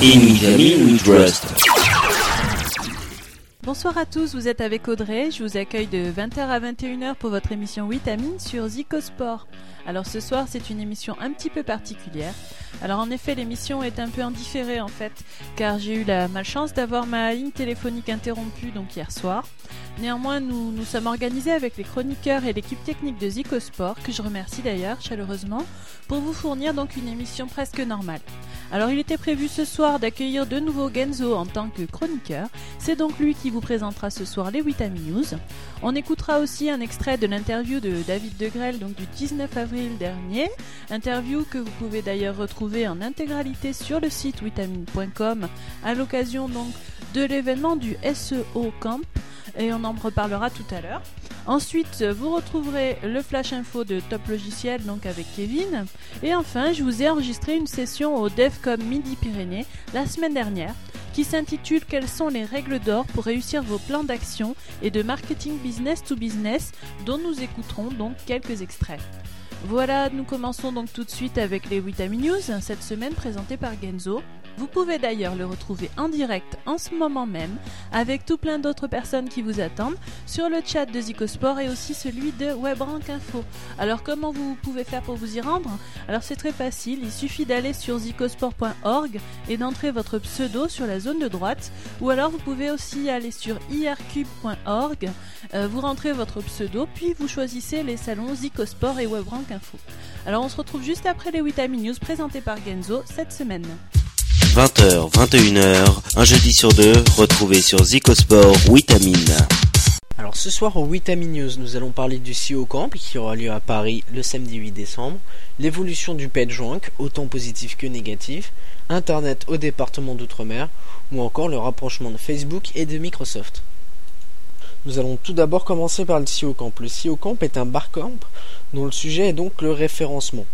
In We Trust. Bonsoir à tous, vous êtes avec Audrey. Je vous accueille de 20h à 21h pour votre émission Vitamine sur Zico Sport. Alors ce soir, c'est une émission un petit peu particulière. Alors en effet, l'émission est un peu indifférée en fait, car j'ai eu la malchance d'avoir ma ligne téléphonique interrompue donc hier soir. Néanmoins, nous nous sommes organisés avec les chroniqueurs et l'équipe technique de Zico Sport, que je remercie d'ailleurs chaleureusement, pour vous fournir donc une émission presque normale. Alors il était prévu ce soir d'accueillir de nouveau Genzo en tant que chroniqueur. C'est donc lui qui vous présentera ce soir les Vitamin News. On écoutera aussi un extrait de l'interview de David Degrelle donc du 19 avril dernier. Interview que vous pouvez d'ailleurs retrouver en intégralité sur le site vitamine.com à l'occasion donc de l'événement du SEO Camp et on en reparlera tout à l'heure. Ensuite, vous retrouverez le flash info de Top Logiciel donc avec Kevin. Et enfin, je vous ai enregistré une session au DevCom Midi-Pyrénées la semaine dernière qui s'intitule Quelles sont les règles d'or pour réussir vos plans d'action et de marketing business to business dont nous écouterons donc quelques extraits. Voilà, nous commençons donc tout de suite avec les Vitamin News, cette semaine présentée par Genzo. Vous pouvez d'ailleurs le retrouver en direct en ce moment même, avec tout plein d'autres personnes qui vous attendent, sur le chat de Zicosport et aussi celui de Webrank Info. Alors comment vous pouvez faire pour vous y rendre? Alors c'est très facile, il suffit d'aller sur zicosport.org et d'entrer votre pseudo sur la zone de droite, ou alors vous pouvez aussi aller sur ircube.org, euh, vous rentrez votre pseudo, puis vous choisissez les salons Zicosport et Webrank Info. Alors on se retrouve juste après les 8 News présentés par Genzo cette semaine. 20h, 21h, un jeudi sur deux, retrouvez sur Zicosport Vitamine. Alors ce soir au Vitamin News, nous allons parler du CEO Camp qui aura lieu à Paris le samedi 8 décembre, l'évolution du PageRank, autant positif que négatif, Internet au département d'outre-mer, ou encore le rapprochement de Facebook et de Microsoft. Nous allons tout d'abord commencer par le CEO Camp. Le CEO Camp est un barcamp dont le sujet est donc le référencement.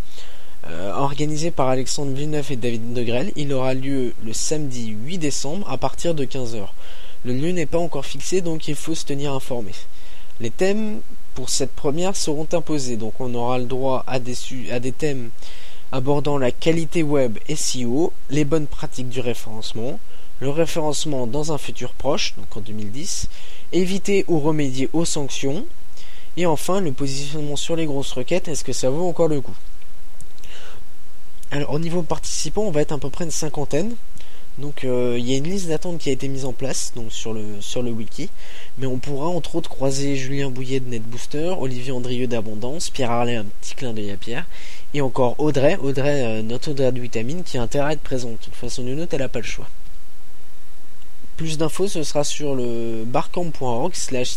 Euh, organisé par Alexandre Villeneuve et David Degrelle, il aura lieu le samedi 8 décembre à partir de 15h. Le lieu n'est pas encore fixé donc il faut se tenir informé. Les thèmes pour cette première seront imposés, donc on aura le droit à des, à des thèmes abordant la qualité web SEO, les bonnes pratiques du référencement, le référencement dans un futur proche, donc en 2010, éviter ou remédier aux sanctions, et enfin le positionnement sur les grosses requêtes, est-ce que ça vaut encore le coup? Alors au niveau participants, on va être à peu près une cinquantaine. Donc euh, il y a une liste d'attente qui a été mise en place donc sur le wiki, mais on pourra entre autres croiser Julien Bouillet de NetBooster, Olivier Andrieux d'Abondance, Pierre Harlet un petit clin d'œil à Pierre, et encore Audrey, Audrey euh, notre Audrey de vitamine qui a intérêt à être présente. De toute façon une autre elle n'a pas le choix. Plus d'infos ce sera sur le barcamp.org slash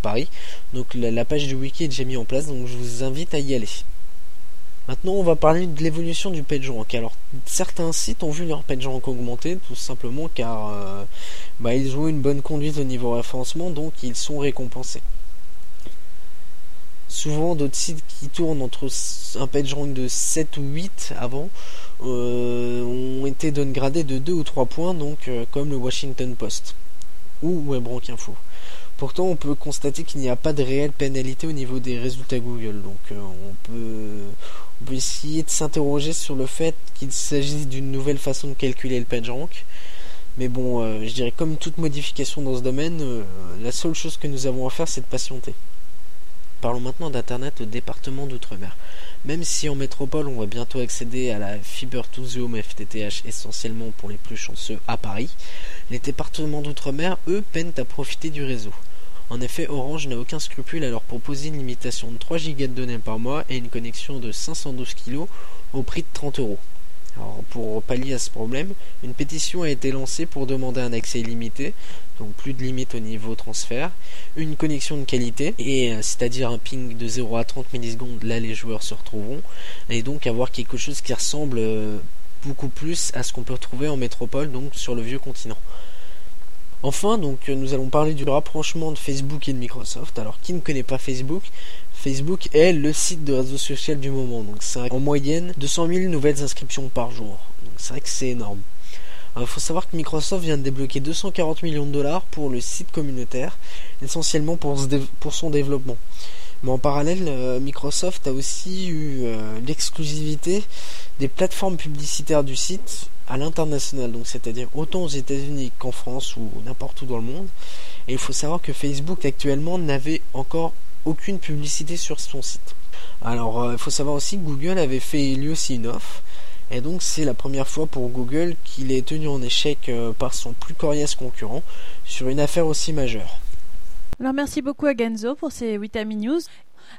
Paris. Donc la page du wiki est déjà mise en place donc je vous invite à y aller. Maintenant, on va parler de l'évolution du PageRank. Alors, certains sites ont vu leur PageRank augmenter, tout simplement car euh, bah, ils ont une bonne conduite au niveau référencement, donc ils sont récompensés. Souvent, d'autres sites qui tournent entre un PageRank de 7 ou 8 avant euh, ont été downgradés de 2 ou 3 points, donc euh, comme le Washington Post ou WebRank Info. Pourtant, on peut constater qu'il n'y a pas de réelle pénalité au niveau des résultats Google. Donc, on peut on peut essayer de s'interroger sur le fait qu'il s'agisse d'une nouvelle façon de calculer le PageRank. Mais bon, euh, je dirais comme toute modification dans ce domaine, euh, la seule chose que nous avons à faire, c'est de patienter. Parlons maintenant d'Internet au département d'outre-mer. Même si en métropole, on va bientôt accéder à la fibre to the home FTTH essentiellement pour les plus chanceux à Paris, les départements d'outre-mer, eux, peinent à profiter du réseau. En effet, Orange n'a aucun scrupule à leur proposer une limitation de 3 Go de données par mois et une connexion de 512 kg au prix de 30 euros. Alors, pour pallier à ce problème, une pétition a été lancée pour demander un accès illimité, donc plus de limite au niveau transfert, une connexion de qualité, et euh, c'est-à-dire un ping de 0 à 30 millisecondes, là les joueurs se retrouveront, et donc avoir quelque chose qui ressemble euh, beaucoup plus à ce qu'on peut retrouver en métropole, donc sur le vieux continent. Enfin, donc, euh, nous allons parler du rapprochement de Facebook et de Microsoft. Alors, qui ne connaît pas Facebook? Facebook est le site de réseau social du moment. Donc, c'est en moyenne 200 000 nouvelles inscriptions par jour. Donc, c'est vrai que c'est énorme. Il faut savoir que Microsoft vient de débloquer 240 millions de dollars pour le site communautaire, essentiellement pour, pour son développement. Mais en parallèle, euh, Microsoft a aussi eu euh, l'exclusivité des plateformes publicitaires du site à l'international, donc c'est-à-dire autant aux États-Unis qu'en France ou n'importe où dans le monde. Et il faut savoir que Facebook actuellement n'avait encore aucune publicité sur son site. Alors euh, il faut savoir aussi que Google avait fait lui aussi une offre. Et donc c'est la première fois pour Google qu'il est tenu en échec par son plus coriace concurrent sur une affaire aussi majeure. Alors merci beaucoup à Genzo pour ces Vitamin News.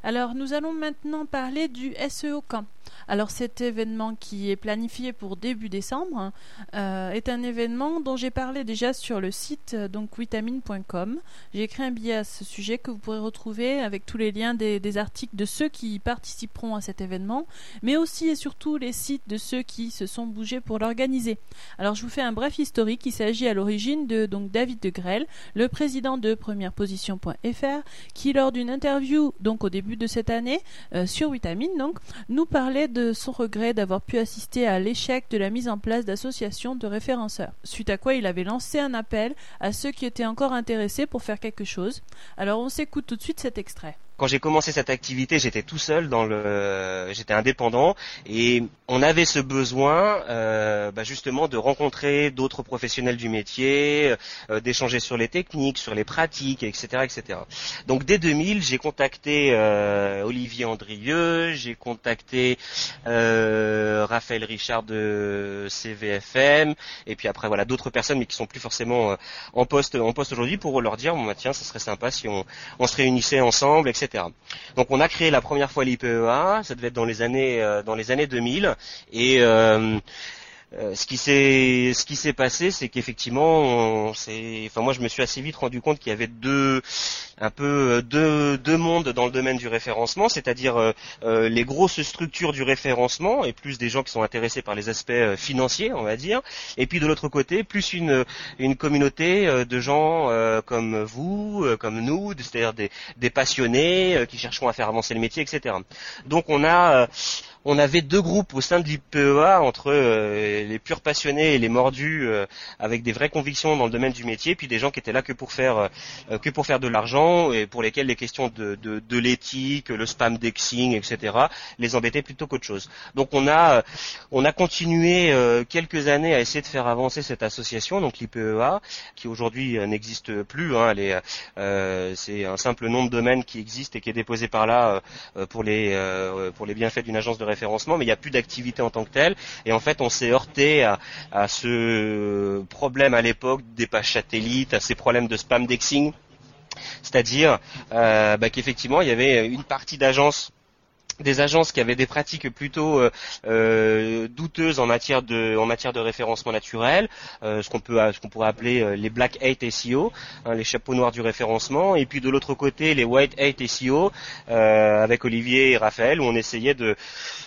Alors nous allons maintenant parler du SEO Camp. Alors cet événement qui est planifié pour début décembre euh, est un événement dont j'ai parlé déjà sur le site euh, donc vitamine.com. J'ai écrit un billet à ce sujet que vous pourrez retrouver avec tous les liens des, articles de ceux qui participeront à cet événement, mais aussi et surtout les sites de ceux qui se sont bougés pour l'organiser. Alors je vous fais un bref historique. Il s'agit à l'origine de donc David de Grelle, le président de premièreposition.fr, qui lors d'une interview donc au début de cette année euh, sur Vitamine donc nous parlait de son regret d'avoir pu assister à l'échec de la mise en place d'associations de référenceurs, suite à quoi il avait lancé un appel à ceux qui étaient encore intéressés pour faire quelque chose. Alors on s'écoute tout de suite cet extrait quand j'ai commencé cette activité, j'étais tout seul dans le, j'étais indépendant et on avait ce besoin euh, bah justement de rencontrer d'autres professionnels du métier, euh, d'échanger sur les techniques, sur les pratiques, etc., etc. Donc dès 2000, j'ai contacté euh, Olivier Andrieux, j'ai contacté Raphaël Richard de CVFM et puis après voilà d'autres personnes mais qui sont plus forcément en poste aujourd'hui pour leur dire bon bah tiens, ça serait sympa si on se réunissait ensemble, etc. Donc on a créé la première fois l'IPEA, ça devait être dans les années euh, dans les années 2000 et euh, euh, ce qui s'est ce qui s'est passé, c'est qu'effectivement, enfin moi je me suis assez vite rendu compte qu'il y avait deux un peu deux, deux mondes dans le domaine du référencement, c'est-à-dire les grosses structures du référencement et plus des gens qui sont intéressés par les aspects financiers, on va dire, et puis de l'autre côté plus une une communauté de gens comme vous, comme nous, c'est-à-dire des, des passionnés qui cherchons à faire avancer le métier, etc. Donc on a on avait deux groupes au sein de l'IPEA entre euh, les purs passionnés et les mordus euh, avec des vraies convictions dans le domaine du métier, puis des gens qui étaient là que pour faire euh, que pour faire de l'argent et pour lesquels les questions de, de, l'éthique, le spam dexing, etc. les embêtaient plutôt qu'autre chose. Donc on a on a continué quelques années à essayer de faire avancer cette association, donc l'IPEA, qui aujourd'hui n'existe plus. Hein, c'est un simple nom de domaine qui existe et qui est déposé par là pour les pour les bienfaits d'une agence de référencement, mais il n'y a plus d'activité en tant que telle. Et en fait, on s'est heurté à, ce problème à l'époque des pages satellites, à ces problèmes de spam dexing. C'est-à-dire euh, bah, qu'effectivement, il y avait une partie d'agences des agences qui avaient des pratiques plutôt euh, euh, douteuses en matière de en matière de référencement naturel, ce qu'on peut ce qu'on pourrait appeler les black hat SEO, hein, les chapeaux noirs du référencement, et puis de l'autre côté les white hat SEO avec Olivier et Raphaël où on essayait de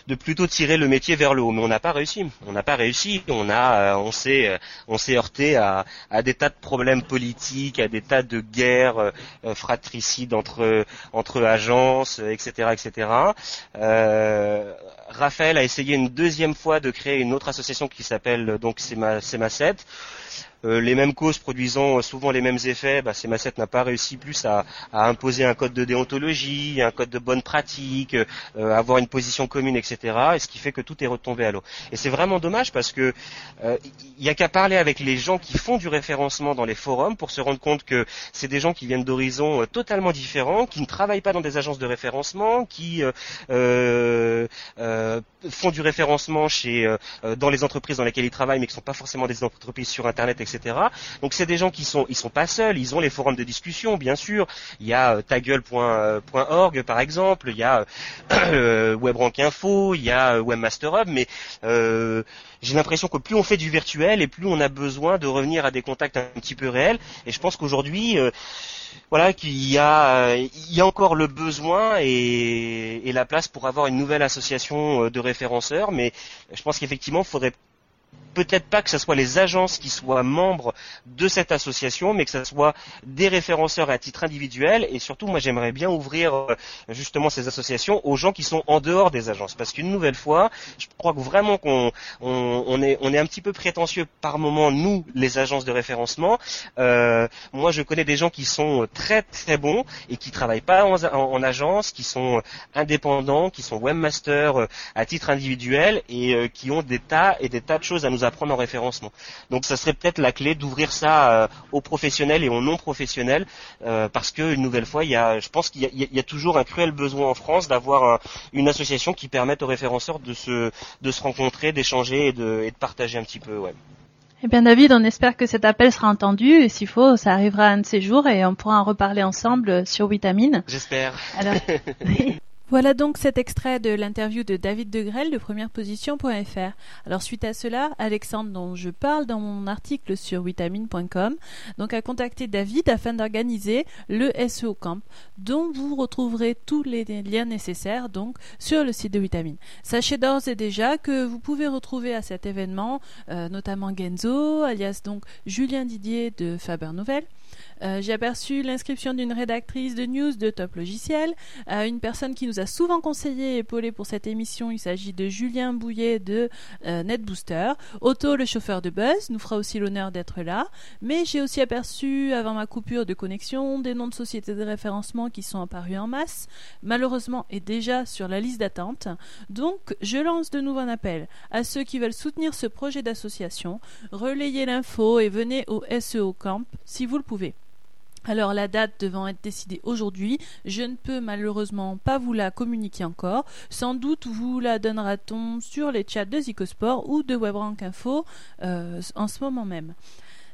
de plutôt tirer le métier vers le haut, mais on n'a pas réussi. On n'a pas réussi. On a on s'est on s'est heurté à, à des tas de problèmes politiques, à des tas de guerres fratricides entre entre agences, etc., etc. Euh, Raphaël a essayé une deuxième fois de créer une autre association qui s'appelle donc SEMA, SEMA 7 euh, les mêmes causes produisant souvent les mêmes effets, bah, CMA7 n'a pas réussi plus à, imposer un code de déontologie, un code de bonne pratique, euh, avoir une position commune, etc. Et ce qui fait que tout est retombé à l'eau. Et c'est vraiment dommage parce que il euh, y a qu'à parler avec les gens qui font du référencement dans les forums pour se rendre compte que c'est des gens qui viennent d'horizons totalement différents, qui ne travaillent pas dans des agences de référencement, qui font du référencement chez dans les entreprises dans lesquelles ils travaillent, mais qui ne sont pas forcément des entreprises sur Internet, etc. Donc c'est des gens qui sont, ils sont pas seuls, ils ont les forums de discussion, bien sûr. Il y a euh, tagueule.org par exemple, il y a euh, WebRank Info, il y a Webmaster Hub, mais j'ai l'impression que plus on fait du virtuel et plus on a besoin de revenir à des contacts un petit peu réels. Et je pense qu'aujourd'hui, voilà, qu'il y a, il y a encore le besoin et, la place pour avoir une nouvelle association de référenceurs. Mais je pense qu'effectivement, il faudrait peut-être pas que ce soit les agences qui soient membres de cette association, mais que ce soit des référenceurs à titre individuel. Et surtout, moi, j'aimerais bien ouvrir euh, justement ces associations aux gens qui sont en dehors des agences, parce qu'une nouvelle fois, je crois que vraiment qu'on on, est un petit peu prétentieux par moment, nous, les agences de référencement. Euh, moi, je connais des gens qui sont très très bons et qui travaillent pas en, en, agence, qui sont indépendants, qui sont webmasters euh, à titre individuel et qui ont des tas et des tas de choses à nous apprendre en référencement. Donc, ça serait peut-être la clé d'ouvrir ça aux professionnels et aux non professionnels, parce que une nouvelle fois, il y a, je pense qu'il y, y a, toujours un cruel besoin en France d'avoir une association qui permette aux référenceurs de se de se rencontrer, d'échanger et de, et de partager un petit peu. Ouais. Eh bien David, on espère que cet appel sera entendu et s'il faut, ça arrivera un de ces jours et on pourra en reparler ensemble sur Vitamine. J'espère. Alors, Voilà donc cet extrait de l'interview de David Degrelle de premièreposition.fr. Alors suite à cela, Alexandre dont je parle dans mon article sur vitamine.com, donc a contacté David afin d'organiser le SEO Camp dont vous retrouverez tous les liens nécessaires donc sur le site de Vitamine. Sachez d'ores et déjà que vous pouvez retrouver à cet événement euh, notamment Genzo, alias donc Julien Didier de Faber Nouvelle, euh, j'ai aperçu l'inscription d'une rédactrice de news de Top Logiciel, euh, une personne qui nous a souvent conseillé et épaulé pour cette émission. Il s'agit de Julien Bouillet de euh, NetBooster. Otto, le chauffeur de Buzz, nous fera aussi l'honneur d'être là. Mais j'ai aussi aperçu, avant ma coupure de connexion, des noms de sociétés de référencement qui sont apparus en masse, malheureusement et déjà sur la liste d'attente. Donc, je lance de nouveau un appel à ceux qui veulent soutenir ce projet d'association. Relayez l'info et venez au SEO Camp si vous le pouvez. Alors la date devant être décidée aujourd'hui, je ne peux malheureusement pas vous la communiquer encore. Sans doute vous la donnera-t-on sur les chats de Zicosport ou de WebRank Info euh, en ce moment même.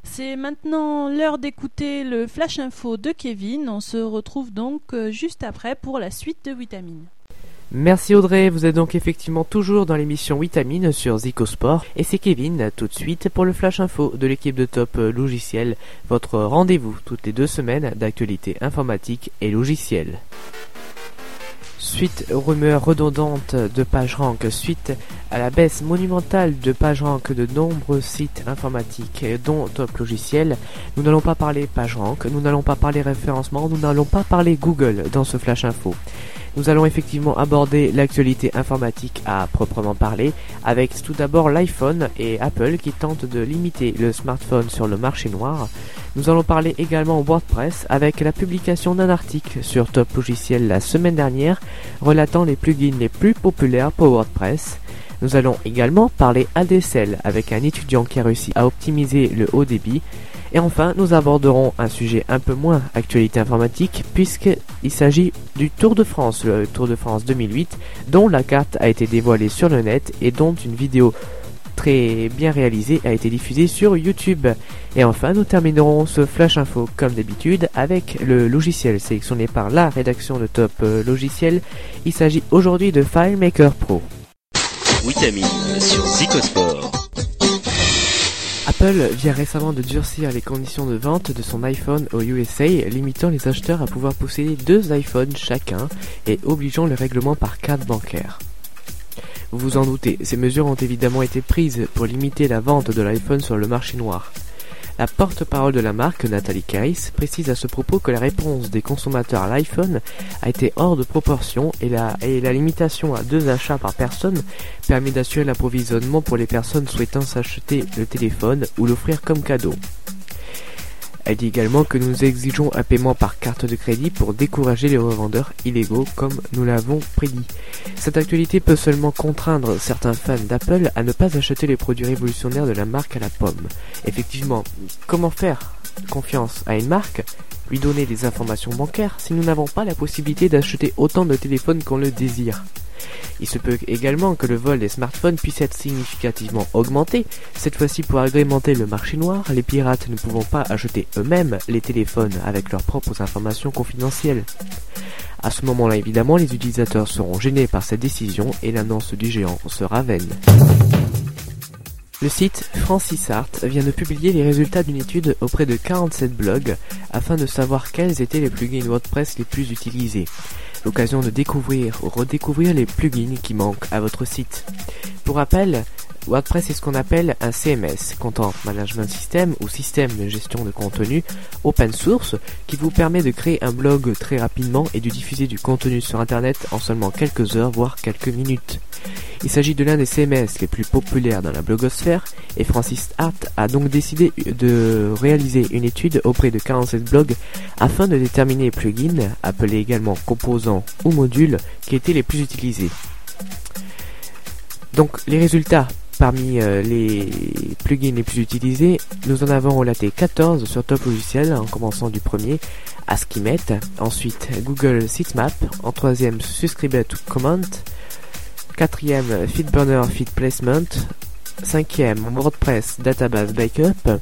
C'est maintenant l'heure d'écouter le Flash Info de Kevin. On se retrouve donc euh, juste après pour la suite de Vitamine. Merci Audrey, vous êtes donc effectivement toujours dans l'émission Vitamine sur Zico Sport et c'est Kevin tout de suite pour le flash info de l'équipe de Top Logiciel, votre rendez-vous toutes les deux semaines d'actualité informatique et logicielle. Suite aux rumeurs redondantes de PageRank, suite à la baisse monumentale de PageRank de nombreux sites informatiques dont Top Logiciel, nous n'allons pas parler PageRank, nous n'allons pas parler référencement, nous n'allons pas parler Google dans ce flash info. Nous allons effectivement aborder l'actualité informatique à proprement parler, avec tout d'abord l'iPhone et Apple qui tentent de limiter le smartphone sur le marché noir. Nous allons parler également WordPress avec la publication d'un article sur Top Logiciel la semaine dernière relatant les plugins les plus populaires pour WordPress. Nous allons également parler ADSL avec un étudiant qui a réussi à optimiser le haut débit et enfin, nous aborderons un sujet un peu moins actualité informatique, puisqu'il s'agit du Tour de France, le Tour de France 2008, dont la carte a été dévoilée sur le net et dont une vidéo très bien réalisée a été diffusée sur YouTube. Et enfin, nous terminerons ce Flash Info comme d'habitude avec le logiciel sélectionné par la rédaction de Top euh, Logiciel. Il s'agit aujourd'hui de FileMaker Pro. Vitamine sur Zicosport. Apple vient récemment de durcir les conditions de vente de son iPhone aux USA, limitant les acheteurs à pouvoir posséder deux iPhones chacun et obligeant le règlement par carte bancaire. Vous vous en doutez, ces mesures ont évidemment été prises pour limiter la vente de l'iPhone sur le marché noir. La porte-parole de la marque, Nathalie Case, précise à ce propos que la réponse des consommateurs à l'iPhone a été hors de proportion et la limitation à deux achats par personne permet d'assurer l'approvisionnement pour les personnes souhaitant s'acheter le téléphone ou l'offrir comme cadeau. Elle dit également que nous exigeons un paiement par carte de crédit pour décourager les revendeurs illégaux comme nous l'avons prédit. Cette actualité peut seulement contraindre certains fans d'Apple à ne pas acheter les produits révolutionnaires de la marque à la pomme. Effectivement, comment faire? Confiance à une marque lui donner des informations bancaires si nous n'avons pas la possibilité d'acheter autant de téléphones qu'on le désire il se peut également que le vol des smartphones puisse être significativement augmenté, cette fois-ci pour agrémenter le marché noir, les pirates ne pouvant pas acheter eux-mêmes les téléphones avec leurs propres informations confidentielles. À ce moment-là, évidemment, les utilisateurs seront gênés par cette décision et l'annonce du géant sera vaine. Le site Francisart vient de publier les résultats d'une étude auprès de 47 blogs afin de savoir quels étaient les plugins WordPress les plus utilisés l'occasion de découvrir ou redécouvrir les plugins qui manquent à votre site. Pour rappel, WordPress est ce qu'on appelle un CMS, Content Management System ou système de gestion de contenu open source qui vous permet de créer un blog très rapidement et de diffuser du contenu sur Internet en seulement quelques heures voire quelques minutes. Il s'agit de l'un des CMS les plus populaires dans la blogosphère et Francis Hart a donc décidé de réaliser une étude auprès de 47 blogs afin de déterminer les plugins, appelés également composants ou modules, qui étaient les plus utilisés. Donc les résultats parmi euh, les plugins les plus utilisés, nous en avons relaté 14 sur Top Logiciel en commençant du premier Askimet, ensuite Google Sitemap, en troisième Subscribe to Comment, quatrième FeedBurner Feed Placement, cinquième WordPress Database Backup,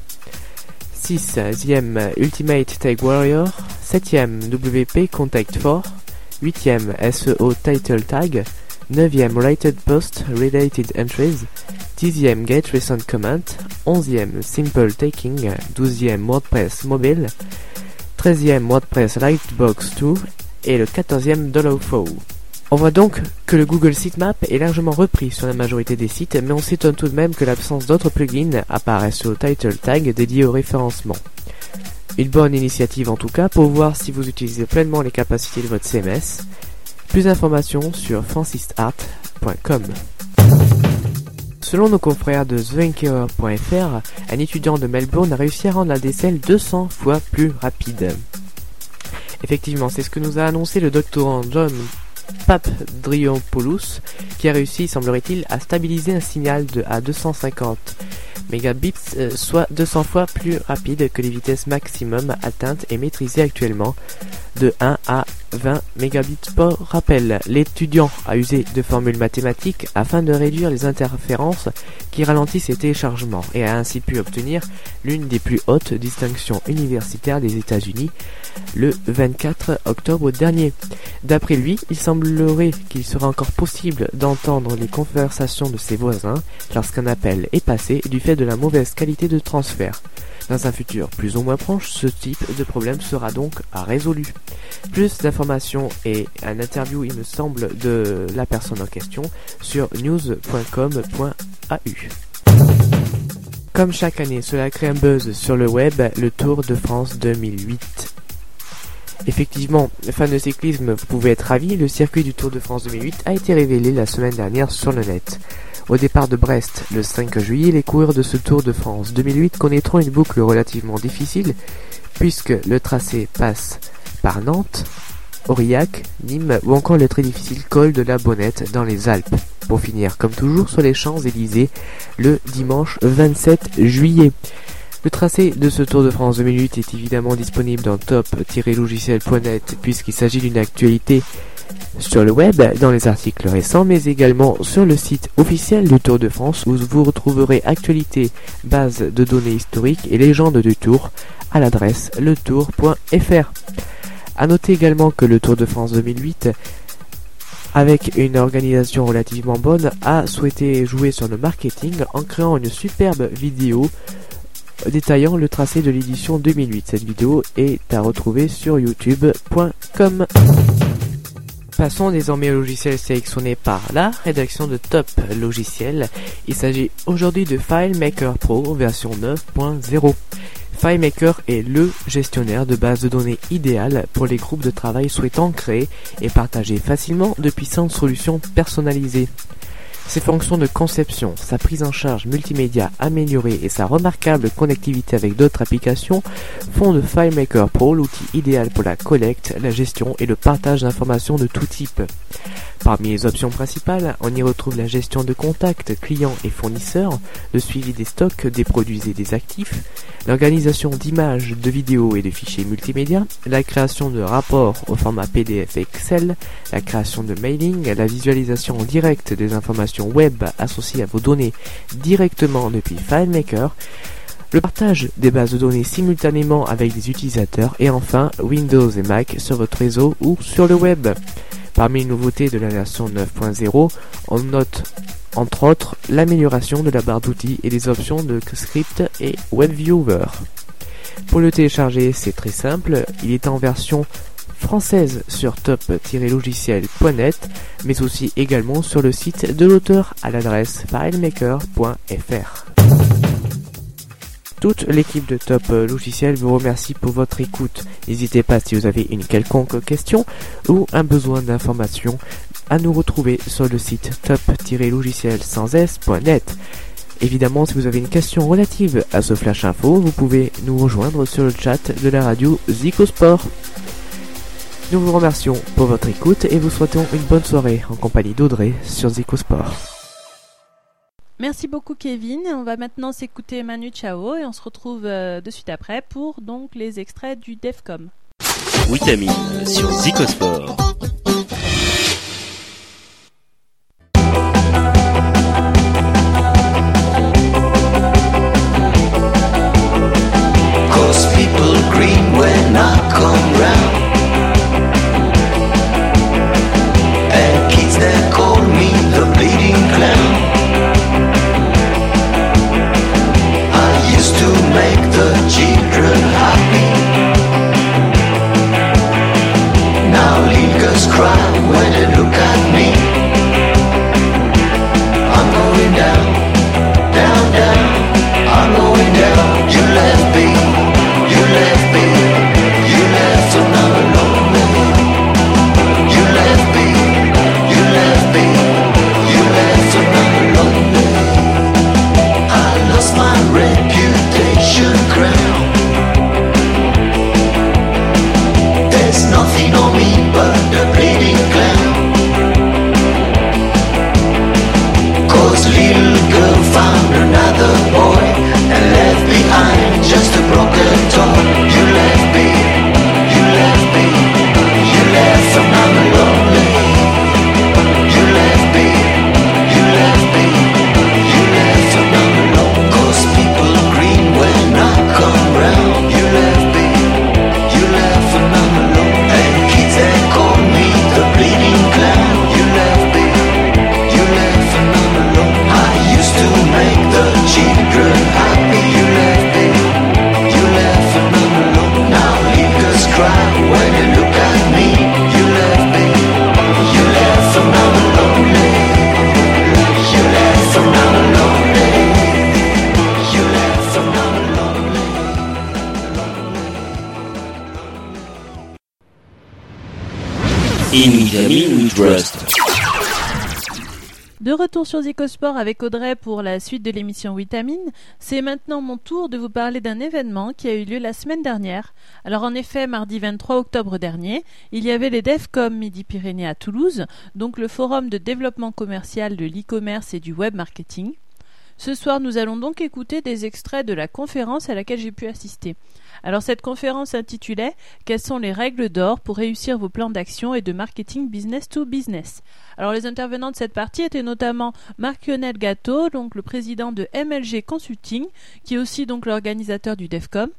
sixième Ultimate Tag Warrior, septième WP Contact 4, huitième SEO Title Tag, 9e Rated Post Related Entries, 10e Get Recent Comment, 11e Simple Taking, 12e WordPress Mobile, 13e WordPress Lightbox 2 et le 14e Flow. On voit donc que le Google Sitemap est largement repris sur la majorité des sites, mais on s'étonne tout de même que l'absence d'autres plugins apparaissent au title tag dédié au référencement. Une bonne initiative en tout cas pour voir si vous utilisez pleinement les capacités de votre CMS. Plus d'informations sur francisart.com. Selon nos confrères de TheInker.fr, un étudiant de Melbourne a réussi à rendre la décelle 200 fois plus rapide. Effectivement, c'est ce que nous a annoncé le doctorant John Papdriopoulos, qui a réussi, semblerait-il, à stabiliser un signal de à 250 mégabits, euh, soit 200 fois plus rapide que les vitesses maximum atteintes et maîtrisées actuellement de 1 à 20 mégabits par rappel. L'étudiant a usé de formules mathématiques afin de réduire les interférences qui ralentissent les téléchargements et a ainsi pu obtenir l'une des plus hautes distinctions universitaires des États-Unis le 24 octobre dernier. D'après lui, il semblerait qu'il sera encore possible d'entendre les conversations de ses voisins lorsqu'un appel est passé du fait de la mauvaise qualité de transfert. Dans un futur plus ou moins proche, ce type de problème sera donc résolu. Plus d'informations et un interview, il me semble, de la personne en question sur news.com.au. Comme chaque année, cela crée un buzz sur le web, le Tour de France 2008. Effectivement, fans de cyclisme, vous pouvez être ravis, le circuit du Tour de France 2008 a été révélé la semaine dernière sur le net. Au départ de Brest, le 5 juillet, les coureurs de ce Tour de France 2008 connaîtront une boucle relativement difficile, puisque le tracé passe par Nantes, Aurillac, Nîmes ou encore le très difficile col de la Bonnette dans les Alpes, pour finir comme toujours sur les Champs-Élysées le dimanche 27 juillet. Le tracé de ce Tour de France 2008 est évidemment disponible dans top-logiciel.net puisqu'il s'agit d'une actualité sur le web, dans les articles récents, mais également sur le site officiel du Tour de France où vous retrouverez actualités, bases de données historiques et légendes du Tour à l'adresse letour.fr. A noter également que le Tour de France 2008 avec une organisation relativement bonne, a souhaité jouer sur le marketing en créant une superbe vidéo détaillant le tracé de l'édition 2008. Cette vidéo est à retrouver sur youtube.com. Passons désormais au logiciel sélectionné par la rédaction de Top Logiciel. Il s'agit aujourd'hui de FileMaker Pro version 9.0. FileMaker est le gestionnaire de base de données idéal pour les groupes de travail souhaitant créer et partager facilement de puissantes solutions personnalisées. Ses fonctions de conception, sa prise en charge multimédia améliorée et sa remarquable connectivité avec d'autres applications font de FileMaker Pro l'outil idéal pour la collecte, la gestion et le partage d'informations de tout type. Parmi les options principales, on y retrouve la gestion de contacts clients et fournisseurs, le suivi des stocks, des produits et des actifs, l'organisation d'images, de vidéos et de fichiers multimédia, la création de rapports au format PDF et Excel, la création de mailing, la visualisation en direct des informations web associées à vos données directement depuis FileMaker, le partage des bases de données simultanément avec des utilisateurs et enfin Windows et Mac sur votre réseau ou sur le web. Parmi les nouveautés de la version 9.0, on note entre autres l'amélioration de la barre d'outils et les options de script et WebViewer. Pour le télécharger, c'est très simple, il est en version française sur top-logiciel.net, mais aussi également sur le site de l'auteur à l'adresse filemaker.fr. Toute l'équipe de Top Logiciel vous remercie pour votre écoute. N'hésitez pas si vous avez une quelconque question ou un besoin d'information à nous retrouver sur le site top-logiciel sans s.net. Évidemment, si vous avez une question relative à ce flash info, vous pouvez nous rejoindre sur le chat de la radio Zicosport. Nous vous remercions pour votre écoute et vous souhaitons une bonne soirée en compagnie d'Audrey sur Zicosport. Merci beaucoup Kevin. On va maintenant s'écouter Manu Chao et on se retrouve euh, de suite après pour donc les extraits du Defcom. Vitamine sur Zicosport. Cause people green when I come round Sinclair. Sur Zicosport avec Audrey pour la suite de l'émission Vitamine, c'est maintenant mon tour de vous parler d'un événement qui a eu lieu la semaine dernière. Alors en effet, mardi 23 octobre dernier, il y avait les DEFCOM Midi-Pyrénées à Toulouse, donc le forum de développement commercial de l'e-commerce et du web marketing. Ce soir, nous allons donc écouter des extraits de la conférence à laquelle j'ai pu assister. Alors cette conférence intitulait Quelles sont les règles d'or pour réussir vos plans d'action et de marketing business to business? Alors les intervenants de cette partie étaient notamment Marc-Lionel Gâteau, donc le président de MLG Consulting, qui est aussi donc l'organisateur du DEFCOM.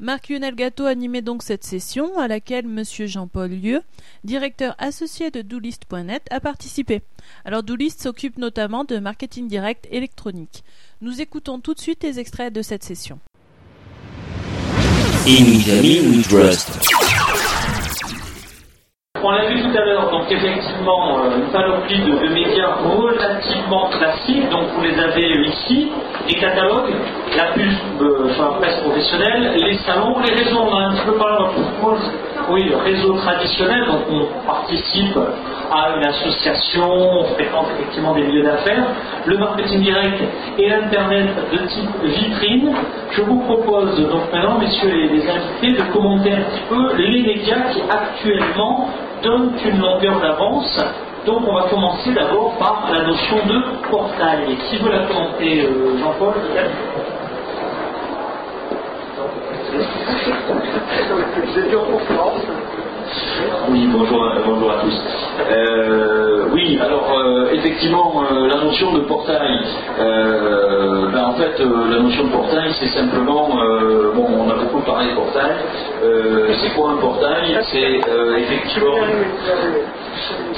Marc-Lionel Gâteau animait donc cette session à laquelle Monsieur Jean-Paul Lieu, directeur associé de Doolist.net, a participé. Alors Doolist s'occupe notamment de marketing direct électronique. Nous écoutons tout de suite les extraits de cette session. On l'a vu tout à l'heure, donc effectivement, euh, une panoplie de, de médias relativement classiques, donc vous les avez ici, les catalogues, la pub euh, la presse professionnelle, les salons, les réseaux, on a un petit peu parlé oui, le réseau traditionnel, donc on participe à une association, on fréquente effectivement des milieux d'affaires, le marketing direct et l'internet de type vitrine. Je vous propose donc maintenant, messieurs les, les invités, de commenter un petit peu les médias qui actuellement donnent une longueur d'avance. Donc on va commencer d'abord par la notion de portail. Qui veut la commenter, euh, Jean-Paul peut-être Oui, bonjour, à- bonjour à tous. Euh, oui, alors euh, effectivement, euh, la notion de portail, euh, ben, en fait, euh, la notion de portail, c'est simplement, euh, bon, on a beaucoup parlé de portail. Euh, c'est quoi un portail? C'est euh, effectivement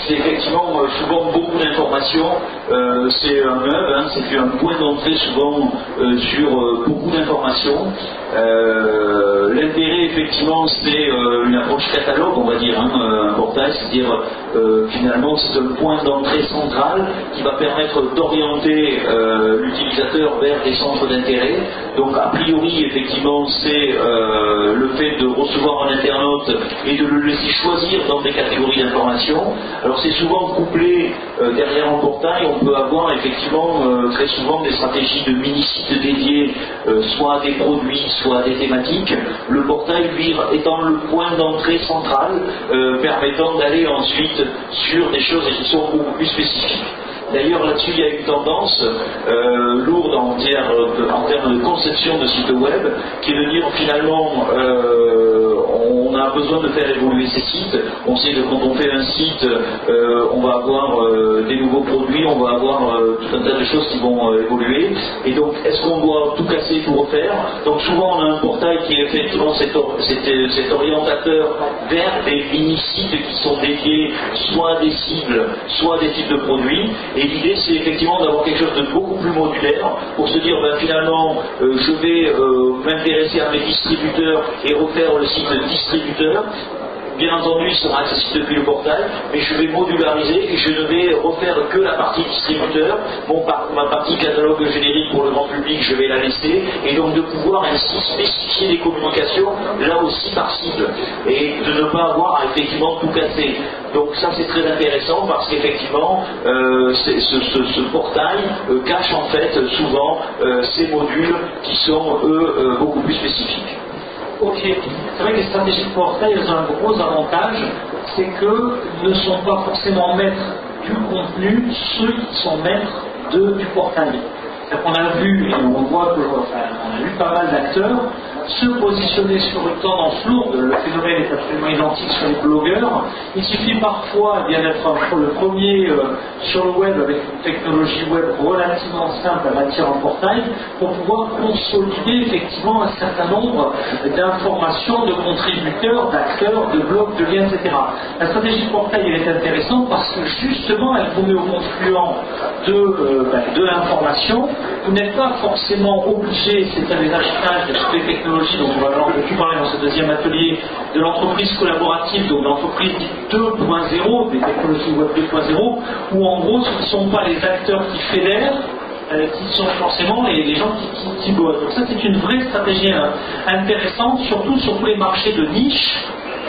c'est effectivement euh, souvent beaucoup d'informations. Euh, c'est un hub, hein, c'est un point d'entrée souvent euh, sur euh, beaucoup d'informations. Euh, L'intérêt, effectivement, c'est euh, une approche catalogue, on va dire, hein, un portail, c'est-à-dire euh, finalement c'est un point d'entrée central qui va permettre d'orienter euh, l'utilisateur vers des centres d'intérêt. Donc a priori, effectivement, c'est euh, le fait de recevoir un internaute et de le laisser choisir dans des catégories d'informations. Alors c'est souvent couplé derrière un portail, on peut avoir effectivement très souvent des stratégies de mini-sites dédiés, soit à des produits, soit à des thématiques. Le portail, lui, étant le point d'entrée central, euh, permettant d'aller ensuite sur des choses qui sont beaucoup plus spécifiques. D'ailleurs, là-dessus, il y a une tendance euh, lourde en termes, de, conception de site web, qui est de dire finalement, euh, on a besoin de faire évoluer ces sites. On sait que quand on fait un site, euh, on va avoir des nouveaux produits, on va avoir tout un tas de choses qui vont évoluer. Et donc, est-ce qu'on doit tout casser, tout refaire? Donc, souvent, on a un portail qui est effectivement cet, or- cet- orientateur vers des mini-sites qui sont dédiés soit à des cibles, soit à des types de produits. L'idée, c'est effectivement d'avoir quelque chose de beaucoup plus modulaire pour se dire, ben, finalement, euh, je vais euh, m'intéresser à mes distributeurs et refaire le site distributeur. Bien entendu, il sera accessible depuis le portail, mais je vais modulariser et je ne vais refaire que la partie distributeur. Ma partie catalogue générique pour le grand public, je vais la laisser, et donc de pouvoir ainsi spécifier les communications, là aussi par cible, et de ne pas avoir à effectivement tout casser. Donc ça c'est très intéressant parce qu'effectivement, euh, ce, portail euh, cache en fait souvent euh, ces modules qui sont eux beaucoup plus spécifiques. C'est vrai que les stratégies de portail ont un gros avantage, c'est que ne sont pas forcément maîtres du contenu ceux qui sont maîtres du portail. Qu'on a vu, et on voit que, on a vu pas mal d'acteurs se positionner sur une tendance lourde, le phénomène est absolument identique sur les blogueurs. Il suffit parfois eh d'être le premier euh, sur le web avec une technologie web relativement simple à bâtir en portail pour pouvoir consolider effectivement un certain nombre d'informations, de contributeurs, d'acteurs, de blogs, de liens, etc. La stratégie portail est intéressante parce que justement elle vous met au confluent de, euh, ben, de l'information. Vous n'êtes pas forcément obligé, c'est un des achetage de toutes technologies dont on va parler dans ce deuxième atelier, de l'entreprise collaborative, donc l'entreprise dite 2.0, des technologies web 2.0, où en gros ce ne sont pas les acteurs qui fédèrent, euh, qui sont forcément les, les gens qui, qui, qui bossent. Donc ça c'est une vraie stratégie euh, intéressante, surtout sur tous les marchés de niche.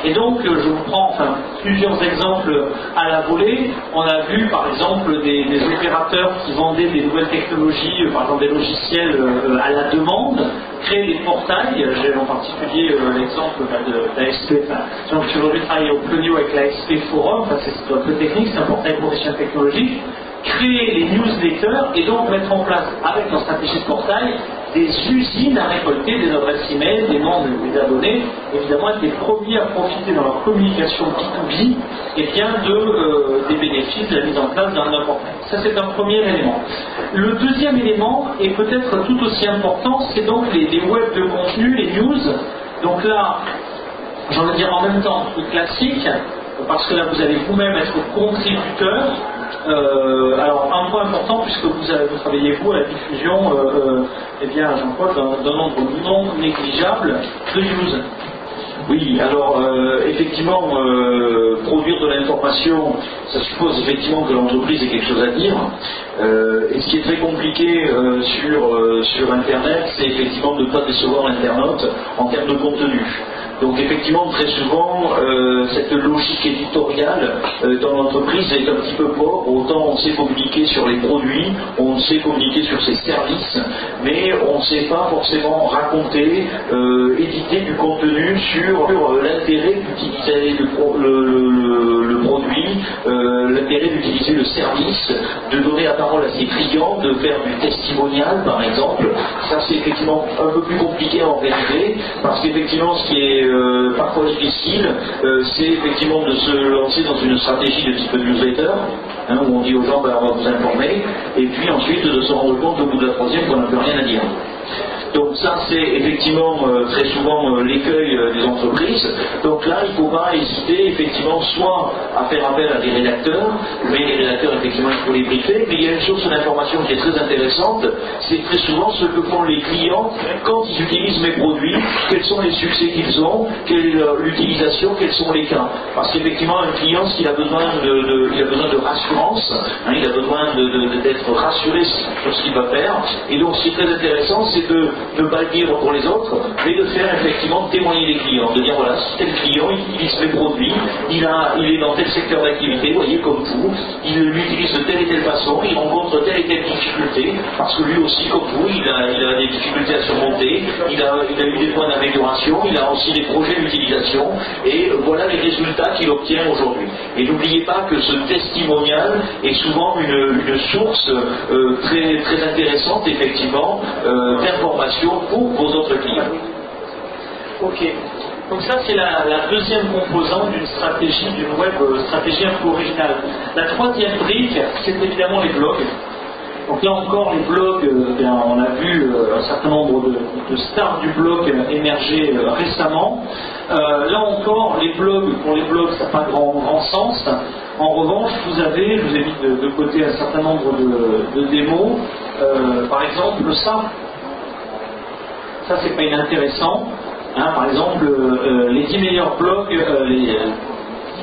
Et donc, euh, je vous prends enfin, plusieurs exemples à la volée. On a vu, par exemple, des, opérateurs qui vendaient des nouvelles technologies, euh, par exemple des logiciels euh, à la demande, créer des portails. J'ai en particulier l'exemple bah, de l'ASP. Enfin, j'ai aujourd'hui travaillé au Plonio avec l'ASP Forum. C'est un peu technique, c'est un portail professionnel technologique créer les newsletters et donc mettre en place avec leur stratégie de portail des usines à récolter des adresses email, des noms des abonnés, évidemment être les premiers à profiter dans leur communication B2B et bien de, euh, des bénéfices de la mise en place d'un portail. Ça c'est un premier élément. Le deuxième élément est peut-être tout aussi important, c'est donc les, les web de contenu, les news. Donc là, j'ai envie de dire en même temps, le classique, parce que là vous allez vous-même être contributeur. Euh, alors un point important puisque vous, travaillez vous à la diffusion, euh, euh, eh bien Jean-Paul, d'un nombre non négligeable de news. Oui, alors effectivement, produire de l'information, ça suppose effectivement que l'entreprise ait quelque chose à dire. Et ce qui est très compliqué sur, sur Internet, c'est effectivement de ne pas décevoir l'internaute en termes de contenu. Donc effectivement, très souvent, euh, cette logique éditoriale euh, dans l'entreprise est un petit peu pauvre. Autant on sait communiquer sur les produits, on sait communiquer sur ses services, mais on ne sait pas forcément raconter, euh, éditer du contenu sur, l'intérêt d'utiliser le, pro- le- le- le- le produit, l'intérêt d'utiliser le service, de donner la parole à ses clients, de faire du testimonial par exemple. Ça c'est effectivement un peu plus compliqué à organiser parce qu'effectivement ce qui est euh, parfois difficile, euh, c'est effectivement de se lancer dans une stratégie de type newsletter, hein, où on dit aux gens ben, on va vous informer, et puis ensuite de se rendre compte au bout de la troisième qu'on n'a plus rien à dire. Donc ça, c'est effectivement euh, très souvent euh, l'écueil euh, des entreprises. Donc là, il ne faut pas hésiter effectivement soit à faire appel à des rédacteurs, mais les rédacteurs, effectivement, il faut les briefer. Mais il y a une source d'information qui est très intéressante, c'est très souvent ce que font les clients quand ils utilisent mes produits, quels sont les succès qu'ils ont, quelle l'utilisation, quels sont les cas. Parce qu'effectivement, un client, s'il a besoin de, il a besoin de rassurance, hein, il a besoin d'être rassuré sur ce qu'il va faire. Et donc, ce qui est très intéressant, c'est de ne pas le dire pour les autres, mais de faire effectivement témoigner les clients, de dire voilà, tel client il utilise mes produits, il, a, il est dans tel secteur d'activité, vous voyez, comme vous, il l'utilise de telle et telle façon, il rencontre telle et telle difficulté, parce que lui aussi, comme vous, il a, il a des difficultés à surmonter, il a, il a eu des points d'amélioration, il a aussi des projets d'utilisation, et voilà les résultats qu'il obtient aujourd'hui. Et n'oubliez pas que ce testimonial est souvent une, une source euh, très, très intéressante, effectivement, euh, d'informations pour vos autres clients. Ok. Donc ça, c'est la, deuxième composante d'une stratégie, d'une web euh, stratégie un peu originale. La troisième brique, c'est évidemment les blogs. Donc là encore, les blogs, euh, bien, on a vu euh, un certain nombre de, stars du blog émerger récemment. Là encore, les blogs, pour les blogs, ça n'a pas grand, grand sens. En revanche, vous avez, je vous ai mis de, côté un certain nombre de, démos. Par exemple, ça, ça c'est pas inintéressant. Hein, par exemple, euh, euh, les 10 meilleurs blogs, euh, les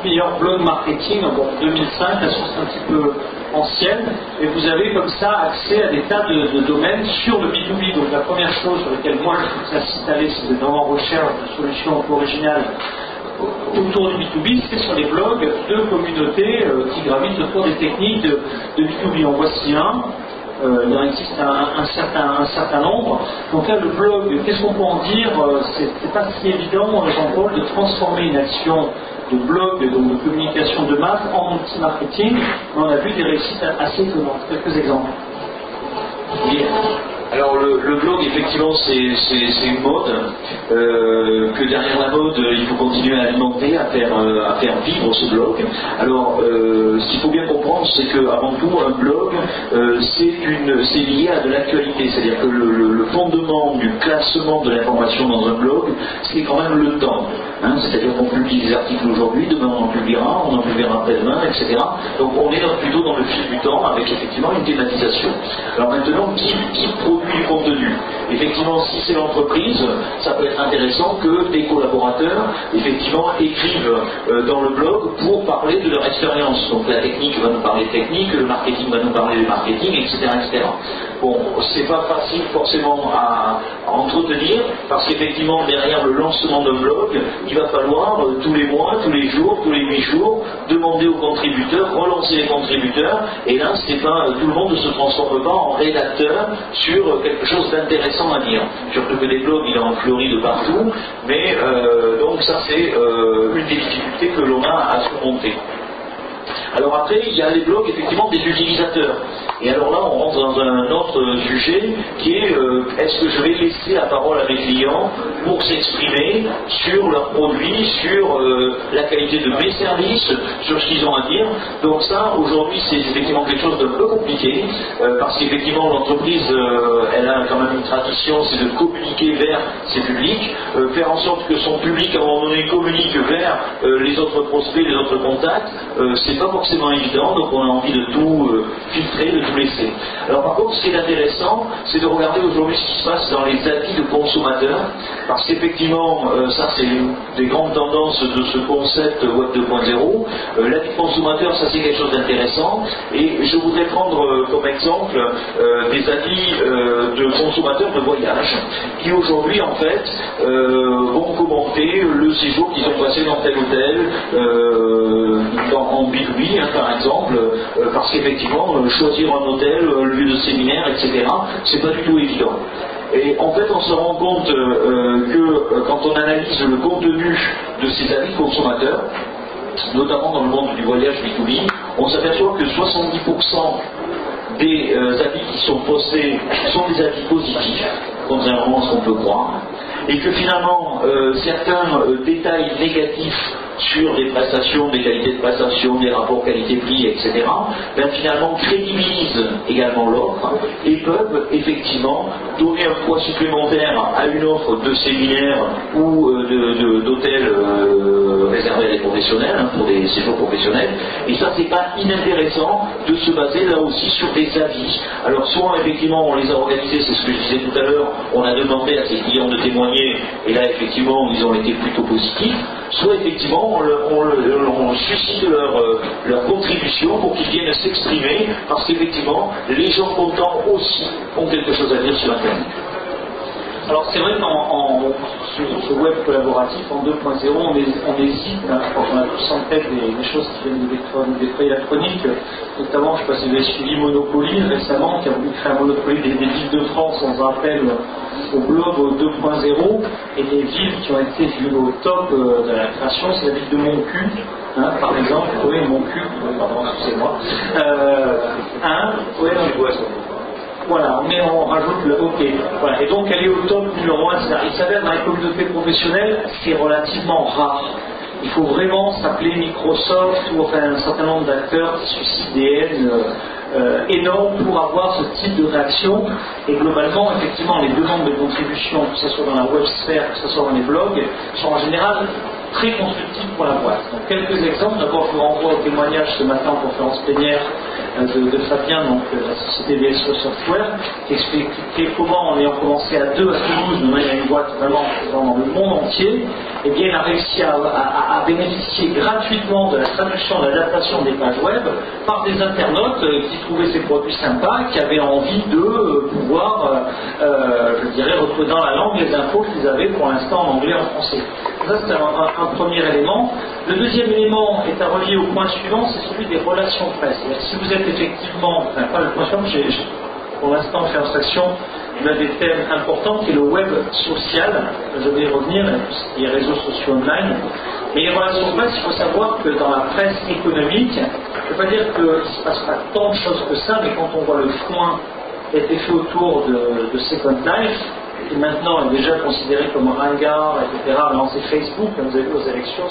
10 meilleurs blogs marketing en 2005, la source un petit peu ancienne, et vous avez comme ça accès à des tas de, de domaines sur le B2B. Donc la première chose sur laquelle moi je vous incite à êtes dans en recherche de solutions originales autour du B2B, c'est sur les blogs de communautés qui gravitent autour des techniques de, de B2B. En voici un. Euh, il en existe un, certain, nombre. Donc là, le blog, qu'est-ce qu'on peut en dire Euh, C'est pas si évident, euh, Jean-Paul, de transformer une action de blog, donc de communication de masse, en multi-marketing. On a vu des réussites assez étonnantes. Quelques exemples. Alors le, blog, effectivement, c'est une mode, euh, que derrière la mode, il faut continuer à alimenter, à faire, euh, à faire vivre ce blog. Alors, euh, ce qu'il faut bien comprendre, c'est qu'avant tout, un blog, c'est lié à de l'actualité. C'est-à-dire que le, fondement du classement de l'information dans un blog, c'est quand même le temps. hein. C'est-à-dire qu'on publie des articles aujourd'hui, demain on en publiera, on en publiera après-demain, etc. Donc on est plutôt dans le fil du temps avec effectivement une thématisation. Alors maintenant, qui produit du contenu Effectivement, si c'est l'entreprise, ça peut être intéressant que des collaborateurs, effectivement, écrivent euh, dans le blog pour parler de leur expérience. Donc la technique va nous parler de technique, le marketing va nous parler de marketing, etc. etc. Bon, c'est pas facile forcément à, entretenir, parce qu'effectivement, derrière le lancement d'un blog, il va falloir euh, tous les mois, tous les jours, tous les huit jours, demander aux contributeurs, relancer les contributeurs, et là, c'est pas, tout le monde ne se transforme pas en rédacteur sur euh, quelque chose d'intéressant à dire. Surtout que des blogs, il en fleurit de partout, mais euh, donc ça, c'est euh, une des difficultés que l'on a à surmonter. Alors après, il y a les blogs effectivement des utilisateurs. Et alors là, on rentre dans un autre sujet qui est euh, est-ce que je vais laisser la parole à mes clients pour s'exprimer sur leurs produits, sur euh, la qualité de mes services, sur ce qu'ils ont à dire. Donc ça, aujourd'hui, c'est effectivement quelque chose d'un peu compliqué euh, parce qu'effectivement, l'entreprise, elle a quand même une tradition, c'est de communiquer vers ses publics, faire en sorte que son public, à un moment donné, communique vers les autres prospects, les autres contacts. C'est pas forcément évident, donc on a envie de tout euh, filtrer, de tout laisser. Alors par contre, ce qui est intéressant, c'est de regarder aujourd'hui ce qui se passe dans les avis de consommateurs, parce qu'effectivement, euh, ça c'est une des grandes tendances de ce concept Web 2.0. Euh, L'avis de consommateur, ça c'est quelque chose d'intéressant, et je voudrais prendre euh, comme exemple des avis euh, de consommateurs de voyage, qui aujourd'hui en fait vont commenter le séjour qu'ils ont passé dans tel hôtel, en B2B hein, par exemple, euh, parce qu'effectivement, euh, choisir un hôtel, un lieu de séminaire, etc., c'est pas du tout évident. Et en fait, on se rend compte euh, euh, que euh, quand on analyse le contenu de ces avis consommateurs, notamment dans le monde du voyage B2B, on s'aperçoit que 70% des euh, avis qui sont postés sont des avis positifs, contrairement à ce qu'on peut croire, et que finalement euh, certains euh, détails négatifs sur les prestations, des qualités de prestation, des rapports qualité-prix, etc., ben, finalement crédibilisent également l'offre et peuvent effectivement donner un poids supplémentaire à une offre de séminaire ou euh, d'hôtel euh, réservé à des professionnels, hein, pour des séjours professionnels. Et ça, c'est pas inintéressant de se baser là aussi sur des avis. Alors, soit effectivement, on les a organisés, c'est ce que je disais tout à l'heure, on a demandé à ses clients de témoigner, et là, effectivement, ils ont été plutôt positifs, soit effectivement, on, suscite leur, euh, leur contribution pour qu'ils viennent s'exprimer, parce qu'effectivement, les gens contents aussi ont quelque chose à dire sur Internet. Alors c'est vrai qu'en ce web collaboratif en 2.0, on, on hésite, crois qu'on a tous en tête des, choses qui viennent des frais électroniques, notamment, je ne sais pas si vous avez suivi Monopoly récemment, qui a voulu créer un Monopoly des, villes de France, on rappelle au au 2.0, et des villes qui ont été vues au top euh, de la création, c'est la ville de Moncu, hein, par exemple, oui, Moncu, oui, pardon, excusez-moi, euh, hein, oui, voilà, mais on rajoute le OK. Voilà. Et donc elle est au top numéro 1, etc. Il s'avère dans les communautés professionnelles, c'est relativement rare. Il faut vraiment s'appeler Microsoft ou un certain nombre d'acteurs qui suscitent des euh, euh, énormes pour avoir ce type de réaction. Et globalement, effectivement, les demandes de contribution, que ce soit dans la web sphère, que ce soit dans les blogs, sont en général très constructives pour la boîte. Donc, quelques exemples. D'abord, je vous renvoie au témoignage ce matin en conférence plénière euh, de, Fabien, donc euh, la société VSO Software, qui expliquait comment, en ayant commencé à deux à Toulouse, maintenant il y a une boîte vraiment dans le monde entier, et bien il a réussi à, bénéficier gratuitement de la traduction, de l'adaptation des pages web par des internautes euh, qui trouvaient ces produits sympas, qui avaient envie de pouvoir, je dirais, retrouver dans la langue les infos qu'ils avaient pour l'instant en anglais et en français. Ça, c'est un- un premier élément. Le deuxième élément est à relier au point suivant, c'est celui des relations presse. Si vous êtes effectivement, enfin pas le point suivant, j'ai- pour l'instant fait abstraction d'un des thèmes importants qui est le web social. Je vais y revenir, est réseaux sociaux online. Mais les relations presse, il faut savoir que dans la presse économique, je ne veux pas dire qu'il ne se passe pas tant de choses que ça, mais quand on voit le foin qui a été fait autour de Second Life, qui maintenant est déjà considéré comme ringard, etc. C'est Facebook, comme vous avez vu aux élections.